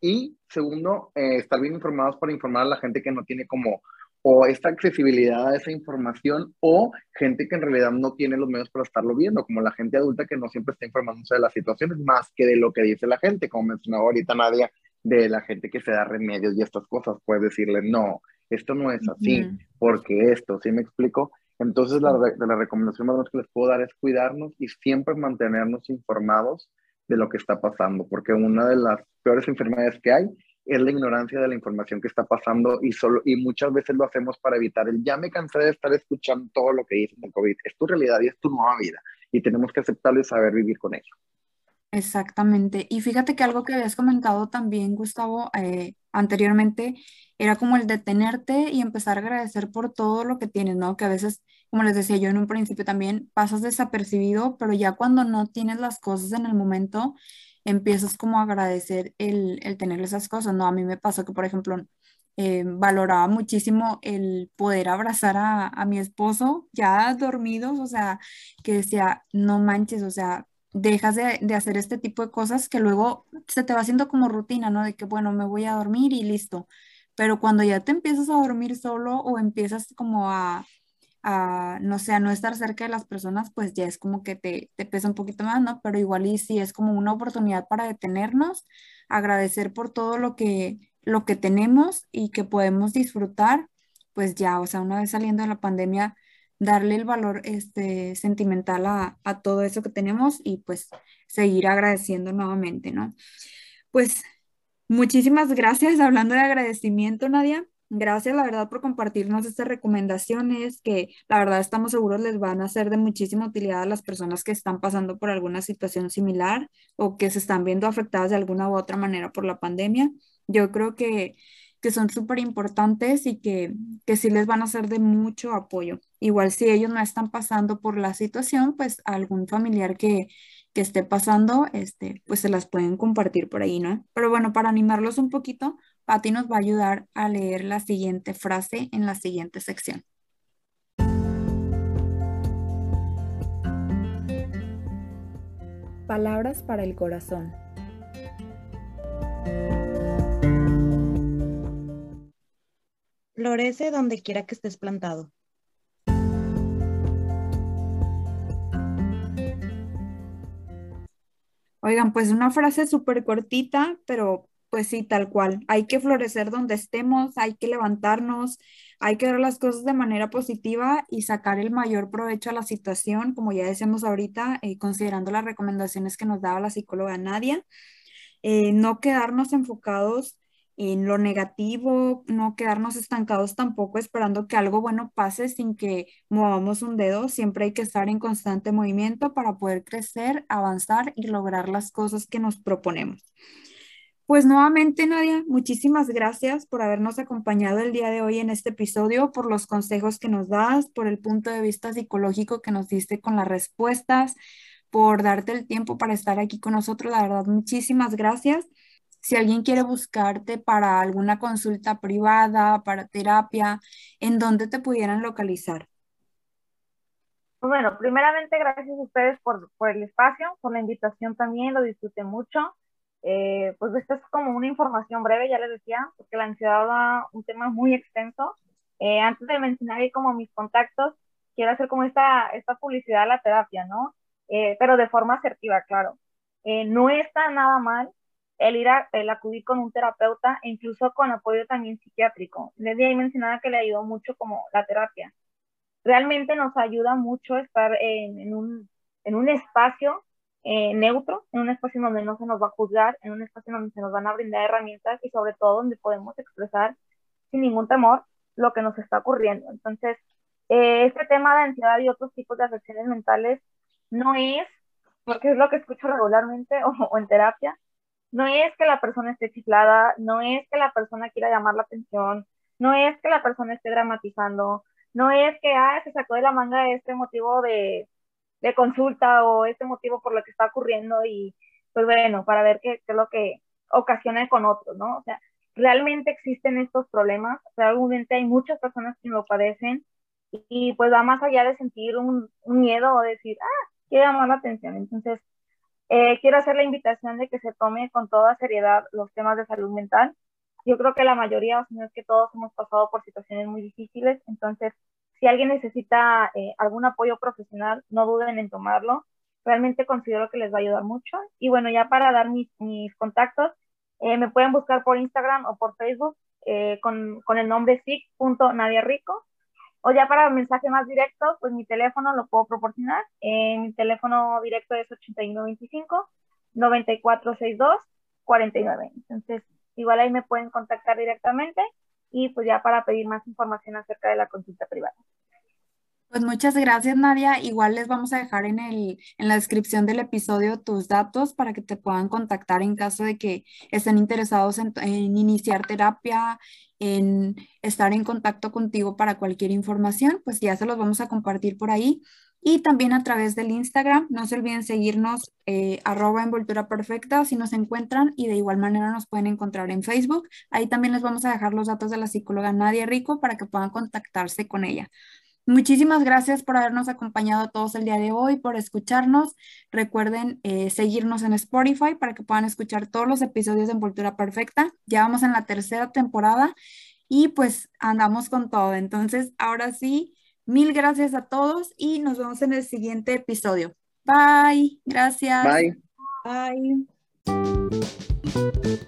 Y segundo, eh, estar bien informados para informar a la gente que no tiene como o esta accesibilidad a esa información o gente que en realidad no tiene los medios para estarlo viendo, como la gente adulta que no siempre está informándose de las situaciones más que de lo que dice la gente, como mencionaba ahorita Nadia, de la gente que se da remedios y estas cosas, puedes decirle, no, esto no es así, porque esto, ¿sí me explico? Entonces, la, la recomendación más que les puedo dar es cuidarnos y siempre mantenernos informados de lo que está pasando, porque una de las peores enfermedades que hay es la ignorancia de la información que está pasando y, solo, y muchas veces lo hacemos para evitar el ya me cansé de estar escuchando todo lo que dicen el COVID. Es tu realidad y es tu nueva vida y tenemos que aceptarlo y saber vivir con ello. Exactamente. Y fíjate que algo que habías comentado también, Gustavo, eh, anteriormente, era como el detenerte y empezar a agradecer por todo lo que tienes, ¿no? Que a veces, como les decía yo en un principio también, pasas desapercibido, pero ya cuando no tienes las cosas en el momento, empiezas como a agradecer el, tener esas cosas, ¿no? A mí me pasó que, por ejemplo, eh, valoraba muchísimo el poder abrazar a, a mi esposo ya dormidos, o sea, que decía, no manches, o sea, dejas de, de, hacer este tipo de cosas que luego se te va haciendo como rutina, ¿no? De que, bueno, me voy a dormir y listo. Pero cuando ya te empiezas a dormir solo o empiezas como a, a no sé, a no estar cerca de las personas, pues ya es como que te, te pesa un poquito más, ¿no? Pero igual y sí es como una oportunidad para detenernos, agradecer por todo lo que, lo que tenemos y que podemos disfrutar, pues ya, o sea, una vez saliendo de la pandemia, darle el valor este, sentimental a, todo eso que tenemos y pues seguir agradeciendo nuevamente, ¿no? Pues muchísimas gracias, hablando de agradecimiento, Nadia. Gracias, la verdad, por compartirnos estas recomendaciones que la verdad estamos seguros les van a ser de muchísima utilidad a las personas que están pasando por alguna situación similar o que se están viendo afectadas de alguna u otra manera por la pandemia. Yo creo que que son súper importantes y que, que sí les van a ser de mucho apoyo. Igual si ellos no están pasando por la situación, pues algún familiar que, que esté pasando, este, pues se las pueden compartir por ahí, ¿no? Pero bueno, para animarlos un poquito, Patti nos va a ayudar a leer la siguiente frase en la siguiente sección. Palabras para el corazón. Florece donde quiera que estés plantado. Oigan, pues una frase súper cortita, pero pues sí, tal cual. Hay que florecer donde estemos, hay que levantarnos, hay que ver las cosas de manera positiva y sacar el mayor provecho a la situación, como ya decíamos ahorita, eh, considerando las recomendaciones que nos daba la psicóloga Nadia. Eh, no quedarnos enfocados en lo negativo, no quedarnos estancados tampoco esperando que algo bueno pase sin que movamos un dedo. Siempre hay que estar en constante movimiento para poder crecer, avanzar y lograr las cosas que nos proponemos. Pues nuevamente, Nadia, muchísimas gracias por habernos acompañado el día de hoy en este episodio, por los consejos que nos das, por el punto de vista psicológico que nos diste con las respuestas, por darte el tiempo para estar aquí con nosotros. La verdad, muchísimas gracias. Si alguien quiere buscarte para alguna consulta privada, para terapia, ¿en dónde te pudieran localizar? Pues bueno, primeramente gracias a ustedes por, por el espacio, por la invitación también, lo disfruté mucho. Eh, pues esta es como una información breve, ya les decía, porque la ansiedad va un tema muy extenso. Eh, antes de mencionar ahí como mis contactos, quiero hacer como esta, esta publicidad a la terapia, ¿no? Eh, pero de forma asertiva, claro. no está nada mal el ir a el acudir con un terapeuta incluso con apoyo también psiquiátrico. Les ahí mencionaba que le ayudó mucho como la terapia. Realmente nos ayuda mucho estar en, en un, en un espacio eh, neutro, en un espacio donde no se nos va a juzgar, en un espacio donde se nos van a brindar herramientas y sobre todo donde podemos expresar sin ningún temor lo que nos está ocurriendo. Entonces, eh, este tema de ansiedad y otros tipos de afecciones mentales no es, porque es lo que escucho regularmente [LAUGHS] o, en terapia, no es que la persona esté chiflada, no es que la persona quiera llamar la atención, no es que la persona esté dramatizando, no es que, ah, se sacó de la manga este motivo de, de consulta o este motivo por lo que está ocurriendo y pues bueno, para ver qué, es lo que ocasiona con otros, ¿no? O sea, realmente existen estos problemas, realmente hay muchas personas que lo padecen y, pues va más allá de sentir un, miedo o decir, ah, quiero llamar la atención. Entonces, eh, quiero hacer la invitación de que se tome con toda seriedad los temas de salud mental. Yo creo que la mayoría, o si no es que todos hemos pasado por situaciones muy difíciles, entonces si alguien necesita eh, algún apoyo profesional, no duden en tomarlo. Realmente considero que les va a ayudar mucho. Y bueno, ya para dar mis, mis contactos, eh, me pueden buscar por Instagram o por Facebook con, con, el nombre sic.nadiarico. O ya para mensaje más directo, pues mi teléfono lo puedo proporcionar. mi teléfono directo es 8125 9462 49. Entonces, igual ahí me pueden contactar directamente y pues ya para pedir más información acerca de la consulta privada. Pues muchas gracias, Nadia. Igual les vamos a dejar en, el, en la descripción del episodio tus datos para que te puedan contactar en caso de que estén interesados en, iniciar terapia, en estar en contacto contigo para cualquier información, pues ya se los vamos a compartir por ahí y también a través del Instagram. No se olviden seguirnos eh, arroba envoltura perfecta si nos encuentran y de igual manera nos pueden encontrar en Facebook. Ahí también les vamos a dejar los datos de la psicóloga Nadia Rico para que puedan contactarse con ella. Muchísimas gracias por habernos acompañado a todos el día de hoy, por escucharnos. Recuerden eh, seguirnos en Spotify para que puedan escuchar todos los episodios de Envoltura Perfecta. Ya vamos en la tercera temporada y pues andamos con todo. Entonces, ahora sí, Mil gracias a todos y nos vemos en el siguiente episodio. Bye. Gracias. Bye. Bye.